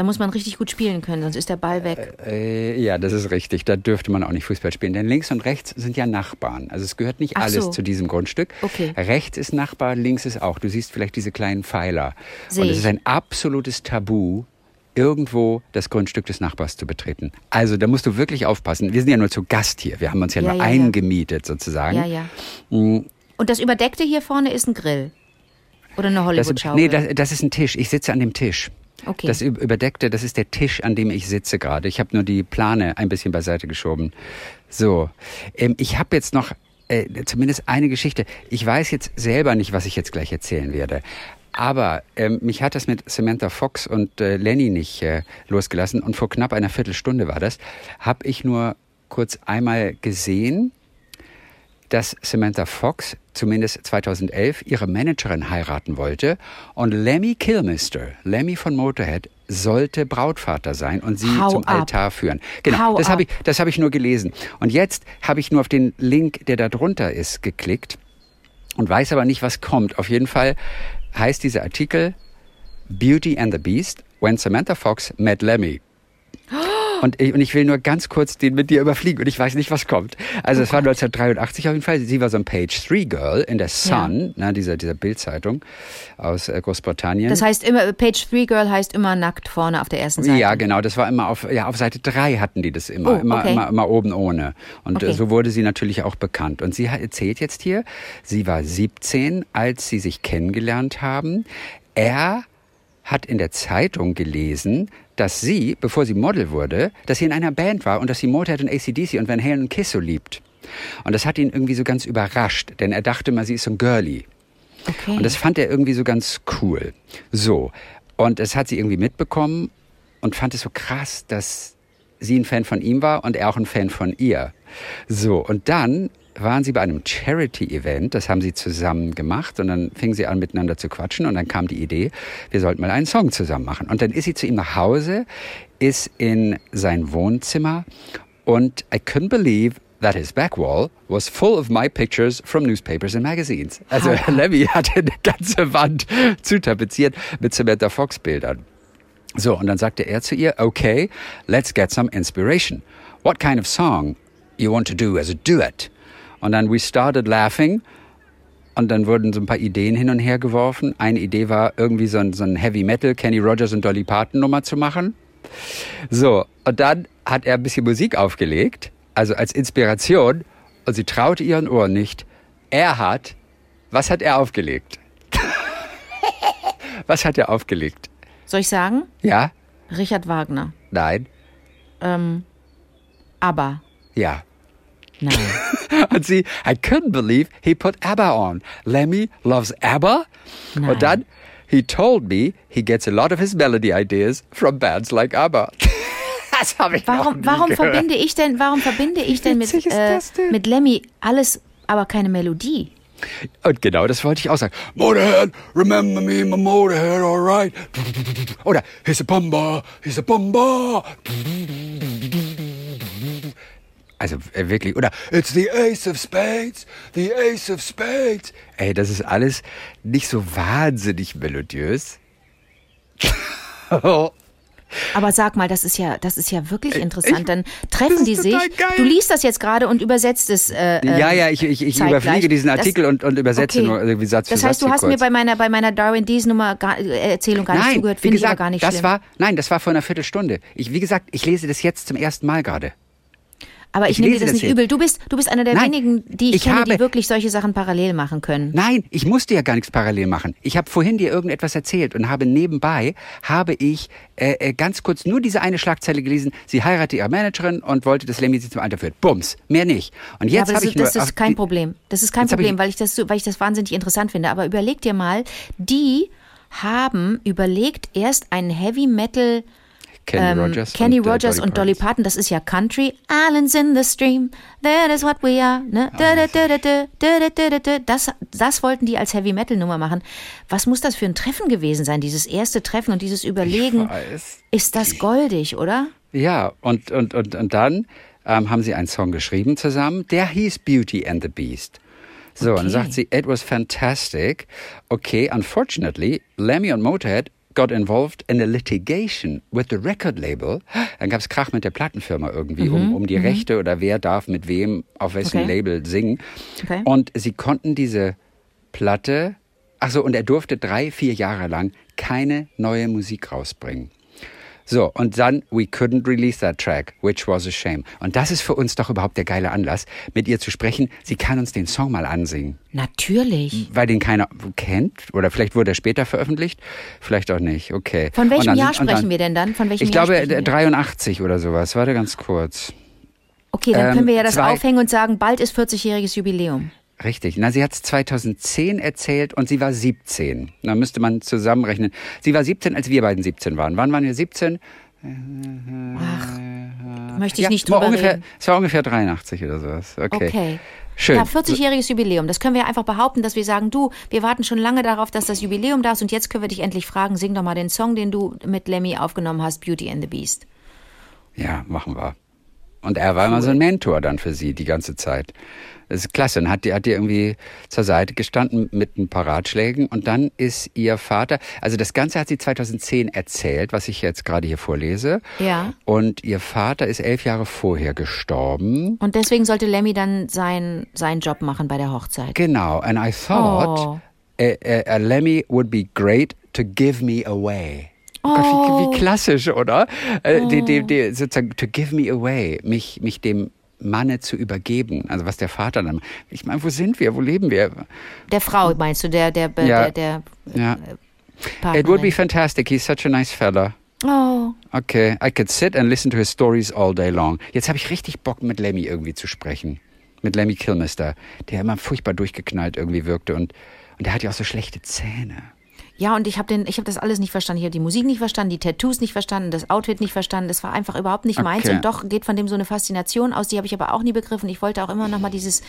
[SPEAKER 3] da muss man richtig gut spielen können, sonst ist der Ball weg.
[SPEAKER 2] Äh, äh, ja, das ist richtig. Da dürfte man auch nicht Fußball spielen. Denn links und rechts sind ja Nachbarn. Also es gehört nicht Ach alles so. zu diesem Grundstück.
[SPEAKER 3] Okay.
[SPEAKER 2] Rechts ist Nachbar, links ist auch. Du siehst vielleicht diese kleinen Pfeiler. Seh und es ist ein absolutes Tabu, irgendwo das Grundstück des Nachbars zu betreten. Also da musst du wirklich aufpassen. Wir sind ja nur zu Gast hier. Wir haben uns ja, ja nur ja, eingemietet sozusagen.
[SPEAKER 3] Ja, ja. Mhm. Und das Überdeckte hier vorne ist ein Grill. Oder eine Hollywood-Schaukel?
[SPEAKER 2] Nee, das, das ist ein Tisch. Ich sitze an dem Tisch. Okay. Das überdeckte, das ist der Tisch, an dem ich sitze gerade. Ich habe nur die Plane ein bisschen beiseite geschoben. So, ähm, ich habe jetzt noch äh, zumindest eine Geschichte. Ich weiß jetzt selber nicht, was ich jetzt gleich erzählen werde. Aber ähm, mich hat das mit Samantha Fox und äh, Lenny nicht äh, losgelassen. Und vor knapp einer Viertelstunde war das, habe ich nur kurz einmal gesehen, dass Samantha Fox zumindest 2011 ihre Managerin heiraten wollte und Lemmy Kilmister, Lemmy von Motorhead, sollte Brautvater sein und sie
[SPEAKER 3] Hau
[SPEAKER 2] zum
[SPEAKER 3] ab.
[SPEAKER 2] Altar führen. Genau, Hau das habe ich, das habe ich nur gelesen. Und jetzt habe ich nur auf den Link, der da drunter ist, geklickt und weiß aber nicht, was kommt. Auf jeden Fall heißt dieser Artikel Beauty and the Beast when Samantha Fox met Lemmy. Und ich, und ich will nur ganz kurz den mit dir überfliegen und ich weiß nicht, was kommt. Also es war 1983 auf jeden Fall. Sie war so ein Page-3-Girl in der Sun, ja. ne, dieser, dieser Bildzeitung aus äh, Großbritannien.
[SPEAKER 3] Das heißt immer, Page-3-Girl heißt immer nackt vorne auf der ersten Seite.
[SPEAKER 2] Ja, genau. Das war immer auf, ja, auf Seite 3 hatten die das immer. Oh, immer, okay. immer, immer oben ohne. Und äh, okay. so wurde sie natürlich auch bekannt. Und sie erzählt jetzt hier, sie war 17, als sie sich kennengelernt haben. Er hat in der Zeitung gelesen, dass sie, bevor sie Model wurde, dass sie in einer Band war und dass sie Motorhead und ACDC und Van Halen und Kiss so liebt. Und das hat ihn irgendwie so ganz überrascht, denn er dachte mal, sie ist so ein Girlie. Okay. Und das fand er irgendwie so ganz cool. So. Und das hat sie irgendwie mitbekommen und fand es so krass, dass sie ein Fan von ihm war und er auch ein Fan von ihr. So. Und dann waren sie bei einem Charity-Event, das haben sie zusammen gemacht und dann fingen sie an miteinander zu quatschen und dann kam die Idee, wir sollten mal einen Song zusammen machen. Und dann ist sie zu ihm nach Hause, ist in sein Wohnzimmer und I couldn't believe that his back wall was full of my pictures from newspapers and magazines. Also Lemmy hatte eine ganze Wand zutapeziert mit Samantha Fox Bildern. So, und dann sagte er zu ihr, okay, let's get some inspiration. What kind of song you want to do as a duet? Und dann we started laughing. Und dann wurden so ein paar Ideen hin und her geworfen. Eine Idee war, irgendwie so ein, so ein Heavy Metal Kenny Rogers und Dolly Parton Nummer zu machen. So, und dann hat er ein bisschen Musik aufgelegt, also als Inspiration. Und sie traute ihren Ohren nicht. Er hat, was hat er aufgelegt? was hat er aufgelegt?
[SPEAKER 3] Soll ich sagen?
[SPEAKER 2] Ja.
[SPEAKER 3] Richard Wagner.
[SPEAKER 2] Nein.
[SPEAKER 3] Ähm, aber.
[SPEAKER 2] Ja.
[SPEAKER 3] Nein.
[SPEAKER 2] Und sie, I couldn't believe he put ABBA on. Lemmy loves ABBA.
[SPEAKER 3] Nein.
[SPEAKER 2] Und dann, he told me he gets a lot of his melody ideas from bands like ABBA. das habe ich
[SPEAKER 3] warum, warum
[SPEAKER 2] gehört.
[SPEAKER 3] verbinde ich denn, warum verbinde ich denn mit, äh, mit Lemmy alles, aber keine Melodie?
[SPEAKER 2] Und genau das wollte ich auch sagen. Motorhead, remember me, my Motorhead, alright. Oder, he's a bumba, he's a bumba. Also äh, wirklich, oder It's the Ace of Spades, the Ace of Spades. Ey, das ist alles nicht so wahnsinnig melodiös.
[SPEAKER 3] Aber sag mal, das ist ja, das ist ja wirklich interessant. Dann treffen die sich. Du liest das jetzt gerade und übersetzt es. Äh,
[SPEAKER 2] ja, ja, ich, ich, ich überfliege diesen Artikel das, und, und übersetze okay. nur irgendwie Satz für
[SPEAKER 3] Das heißt,
[SPEAKER 2] Satz
[SPEAKER 3] du hast
[SPEAKER 2] kurz.
[SPEAKER 3] mir bei meiner, bei meiner Darwin Dees Nummer gar, äh, Erzählung gar
[SPEAKER 2] nein,
[SPEAKER 3] nicht zugehört.
[SPEAKER 2] Finde ich aber
[SPEAKER 3] gar nicht
[SPEAKER 2] das
[SPEAKER 3] schlimm.
[SPEAKER 2] War, nein, das war vor einer Viertelstunde. Ich, wie gesagt, ich lese das jetzt zum ersten Mal gerade.
[SPEAKER 3] Aber ich, ich nehme dir das nicht
[SPEAKER 2] hier.
[SPEAKER 3] übel. Du bist, du bist einer der
[SPEAKER 2] Nein,
[SPEAKER 3] wenigen, die ich,
[SPEAKER 2] ich
[SPEAKER 3] kenne,
[SPEAKER 2] habe,
[SPEAKER 3] die wirklich solche Sachen parallel machen können.
[SPEAKER 2] Nein, ich musste ja gar nichts parallel machen. Ich habe vorhin dir irgendetwas erzählt und habe nebenbei, habe ich äh, äh, ganz kurz nur diese eine Schlagzeile gelesen. Sie heiratet ihre Managerin und wollte, dass Lemmy sie zum Alter führt. Bums, mehr nicht. Und jetzt
[SPEAKER 3] ja,
[SPEAKER 2] habe ich nur...
[SPEAKER 3] Das ist kein Problem. Das ist kein Problem, weil ich, das, weil ich das wahnsinnig interessant finde. Aber überleg dir mal, die haben überlegt, erst einen Heavy Metal
[SPEAKER 2] Kenny ähm, Rogers,
[SPEAKER 3] Kenny
[SPEAKER 2] und, äh,
[SPEAKER 3] Rogers
[SPEAKER 2] Dolly
[SPEAKER 3] und Dolly
[SPEAKER 2] Parton,
[SPEAKER 3] das ist ja Country. Islands in the stream, that is what we are. Das, das wollten die als Heavy Metal Nummer machen. Was muss das für ein Treffen gewesen sein, dieses erste Treffen und dieses Überlegen? Ist das goldig, oder?
[SPEAKER 2] Ja, und, und, und, und dann ähm, haben sie einen Song geschrieben zusammen, der hieß Beauty and the Beast. So, okay. und dann sagt sie, it was fantastic. Okay, unfortunately, Lemmy und Motorhead got involved in a litigation with the record label. Dann gab es Krach mit der Plattenfirma irgendwie um, um die Rechte oder wer darf mit wem auf welchem
[SPEAKER 3] Okay.
[SPEAKER 2] Label singen.
[SPEAKER 3] Okay.
[SPEAKER 2] Und sie konnten diese Platte, ach so, und er durfte drei, vier Jahre lang keine neue Musik rausbringen. So, und dann, we couldn't release that track, which was a shame. Und das ist für uns doch überhaupt der geile Anlass, mit ihr zu sprechen. Sie kann uns den Song mal ansingen,
[SPEAKER 3] Natürlich.
[SPEAKER 2] weil den keiner kennt. Oder vielleicht wurde er später veröffentlicht, vielleicht auch nicht. Okay.
[SPEAKER 3] Von welchem
[SPEAKER 2] dann-
[SPEAKER 3] Jahr sprechen
[SPEAKER 2] dann-
[SPEAKER 3] wir denn dann? Von welchem
[SPEAKER 2] Ich
[SPEAKER 3] Jahr
[SPEAKER 2] glaube,
[SPEAKER 3] sprechen wir?
[SPEAKER 2] äh, 83 oder sowas. Warte ganz kurz.
[SPEAKER 3] Okay, dann
[SPEAKER 2] ähm,
[SPEAKER 3] können wir ja das
[SPEAKER 2] zwei-
[SPEAKER 3] aufhängen und sagen, bald ist 40-jähriges Jubiläum.
[SPEAKER 2] Richtig. Na, sie hat es 2010 erzählt und sie war 17. Da müsste man zusammenrechnen. Sie war 17, als wir beiden 17 waren. Wann waren wir 17?
[SPEAKER 3] Möchte ich
[SPEAKER 2] ja,
[SPEAKER 3] nicht drüber
[SPEAKER 2] ungefähr,
[SPEAKER 3] reden.
[SPEAKER 2] Es war ungefähr 83 oder sowas. Okay.
[SPEAKER 3] Okay.
[SPEAKER 2] Schön.
[SPEAKER 3] Ja, 40-jähriges Jubiläum. Das können wir einfach behaupten, dass wir sagen, du, wir warten schon lange darauf, dass das Jubiläum da ist und jetzt können wir dich endlich fragen, sing doch mal den Song, den du mit Lemmy aufgenommen hast, Beauty and the Beast.
[SPEAKER 2] Ja, machen wir. Und er war immer so ein Mentor dann für sie die ganze Zeit. Das ist klasse. Und hat die, hat die irgendwie zur Seite gestanden mit ein paar Ratschlägen. Und dann ist ihr Vater, also das Ganze hat sie 2010 erzählt, was ich jetzt gerade hier vorlese.
[SPEAKER 3] Ja.
[SPEAKER 2] Und ihr Vater ist elf Jahre vorher gestorben.
[SPEAKER 3] Und deswegen sollte Lemmy dann sein, seinen Job machen bei der Hochzeit.
[SPEAKER 2] Genau. And I thought
[SPEAKER 3] Oh.
[SPEAKER 2] a, a, a Lemmy would be great to give me away. Oh. Gott, wie, wie klassisch, oder? Äh, die, die, die, sozusagen, to give me away, mich, mich dem Manne zu übergeben. Also was der Vater dann. Ich meine, wo sind wir? Wo leben wir?
[SPEAKER 3] Der Frau, meinst du, der, der,
[SPEAKER 2] Ja.
[SPEAKER 3] der, der
[SPEAKER 2] Ja.
[SPEAKER 3] Partnerin.
[SPEAKER 2] It would be fantastic. He's such a nice fella.
[SPEAKER 3] Oh,
[SPEAKER 2] Okay, I could sit and listen to his stories all day long. Jetzt habe ich richtig Bock, mit Lemmy irgendwie zu sprechen. Mit Lemmy Kilmister, der immer furchtbar durchgeknallt irgendwie wirkte. Und, und der hat ja auch so schlechte Zähne.
[SPEAKER 3] Ja, und ich habe den, ich habe das alles nicht verstanden. Ich habe die Musik nicht verstanden, die Tattoos nicht verstanden, das Outfit nicht verstanden. Das war einfach überhaupt nicht meins.
[SPEAKER 2] Okay.
[SPEAKER 3] Und doch geht von dem so eine Faszination aus. Die habe ich aber auch nie begriffen. Ich wollte auch immer noch mal dieses,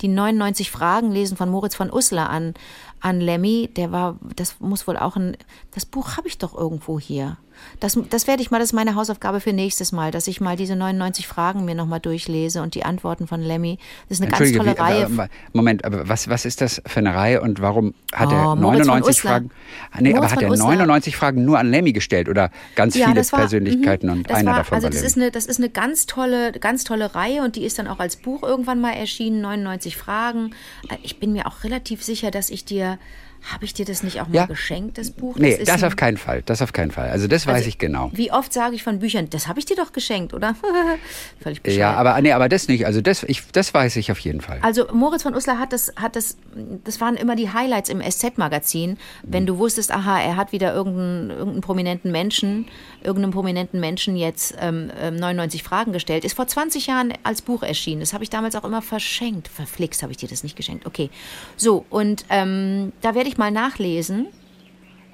[SPEAKER 3] die 99 Fragen lesen von Moritz von Uslar an, an Lemmy. Der war, das muss wohl auch ein, das Buch habe ich doch irgendwo hier. Das, das werde ich mal, das ist meine Hausaufgabe für nächstes Mal, dass ich mal diese 99 Fragen mir noch mal durchlese und die Antworten von Lemmy. Das ist eine ganz tolle
[SPEAKER 2] wie,
[SPEAKER 3] Reihe.
[SPEAKER 2] aber- Moment, aber was, was ist das für eine Reihe und warum hat er
[SPEAKER 3] Oh, von
[SPEAKER 2] 99
[SPEAKER 3] Uslar.
[SPEAKER 2] Fragen? Ah, Nee, aber hat er
[SPEAKER 3] Uslar.
[SPEAKER 2] 99 Fragen nur an Lemmy gestellt oder ganz viele
[SPEAKER 3] das war-
[SPEAKER 2] Persönlichkeiten
[SPEAKER 3] mhm,
[SPEAKER 2] und einer
[SPEAKER 3] war,
[SPEAKER 2] davon
[SPEAKER 3] also
[SPEAKER 2] war
[SPEAKER 3] das
[SPEAKER 2] Lemmy?
[SPEAKER 3] ist eine das ist eine ganz tolle ganz tolle Reihe und die ist dann auch als Buch irgendwann mal erschienen 99 Fragen Äh, ich bin mir auch relativ sicher dass ich dir habe ich dir das nicht auch mal
[SPEAKER 2] Ja.
[SPEAKER 3] geschenkt das Buch
[SPEAKER 2] Nee,
[SPEAKER 3] ist
[SPEAKER 2] das auf keinen Fall. Das auf keinen Fall. Also das weiß
[SPEAKER 3] also,
[SPEAKER 2] ich genau.
[SPEAKER 3] wie oft sage ich von Büchern das habe ich dir doch geschenkt oder völlig bescheuert.
[SPEAKER 2] Ja, aber nee, aber das nicht. Also das, ich, das weiß ich auf jeden Fall.
[SPEAKER 3] Also Moritz von Uslar hat das, hat das, das waren immer die Highlights im SZ-Magazin, wenn du wusstest, aha, er hat wieder irgendeinen, irgendeinen prominenten Menschen, irgendeinem prominenten Menschen jetzt ähm, ähm, 99 Fragen gestellt. Ist vor 20 Jahren als Buch erschienen. Das habe ich damals auch immer verschenkt. Verflixt habe ich dir das nicht geschenkt. Okay. So, und ähm, da werde ich mal nachlesen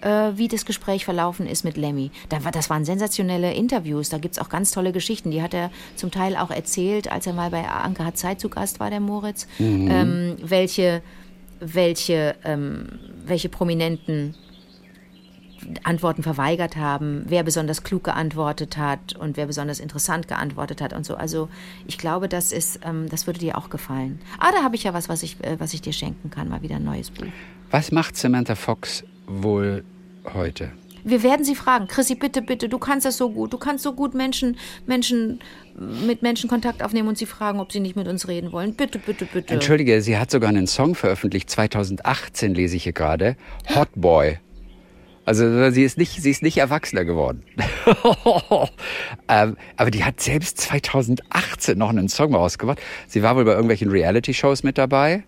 [SPEAKER 3] äh, wie das Gespräch verlaufen ist mit Lemmy. Da war, das waren sensationelle Interviews, da gibt es auch ganz tolle Geschichten. Die hat er zum Teil auch erzählt, als er mal bei Anke hat Zeit zu Gast war, der Moritz, ähm, welche, welche, ähm, welche Prominenten Antworten verweigert haben, wer besonders klug geantwortet hat und wer besonders interessant geantwortet hat und so. Also ich glaube, das ist, ähm, das würde dir auch gefallen. Ah, da habe ich ja was, was ich, äh, was ich dir schenken kann, mal wieder ein neues Buch.
[SPEAKER 2] Was macht Samantha Fox wohl heute?
[SPEAKER 3] Wir werden sie fragen, Chrissy, bitte, bitte, du kannst das so gut. Du kannst so gut Menschen, Menschen mit Menschen Kontakt aufnehmen und sie fragen, ob sie nicht mit uns reden wollen. Bitte, bitte, bitte.
[SPEAKER 2] Entschuldige, sie hat sogar einen Song veröffentlicht, 2018 lese ich hier gerade. Hot Boy. Also sie ist nicht, sie ist nicht erwachsener geworden. ähm, aber die hat selbst 2018 noch einen Song rausgebracht. Sie war wohl bei irgendwelchen Reality-Shows mit dabei.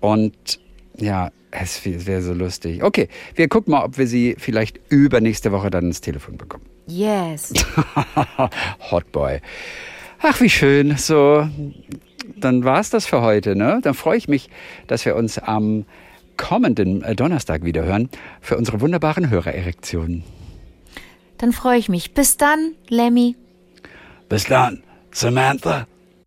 [SPEAKER 2] Und ja, es wäre so lustig. Okay, wir gucken mal, ob wir sie vielleicht übernächste Woche dann ins Telefon bekommen.
[SPEAKER 3] Yes.
[SPEAKER 2] Hot Boy. Ach, wie schön. So, dann war's das für heute. Ne? Dann freue ich mich, dass wir uns am kommenden äh, Donnerstag wieder hören für unsere wunderbaren Hörererektionen.
[SPEAKER 3] Dann freue ich mich. Bis dann, Lemmy.
[SPEAKER 2] Bis dann, Samantha.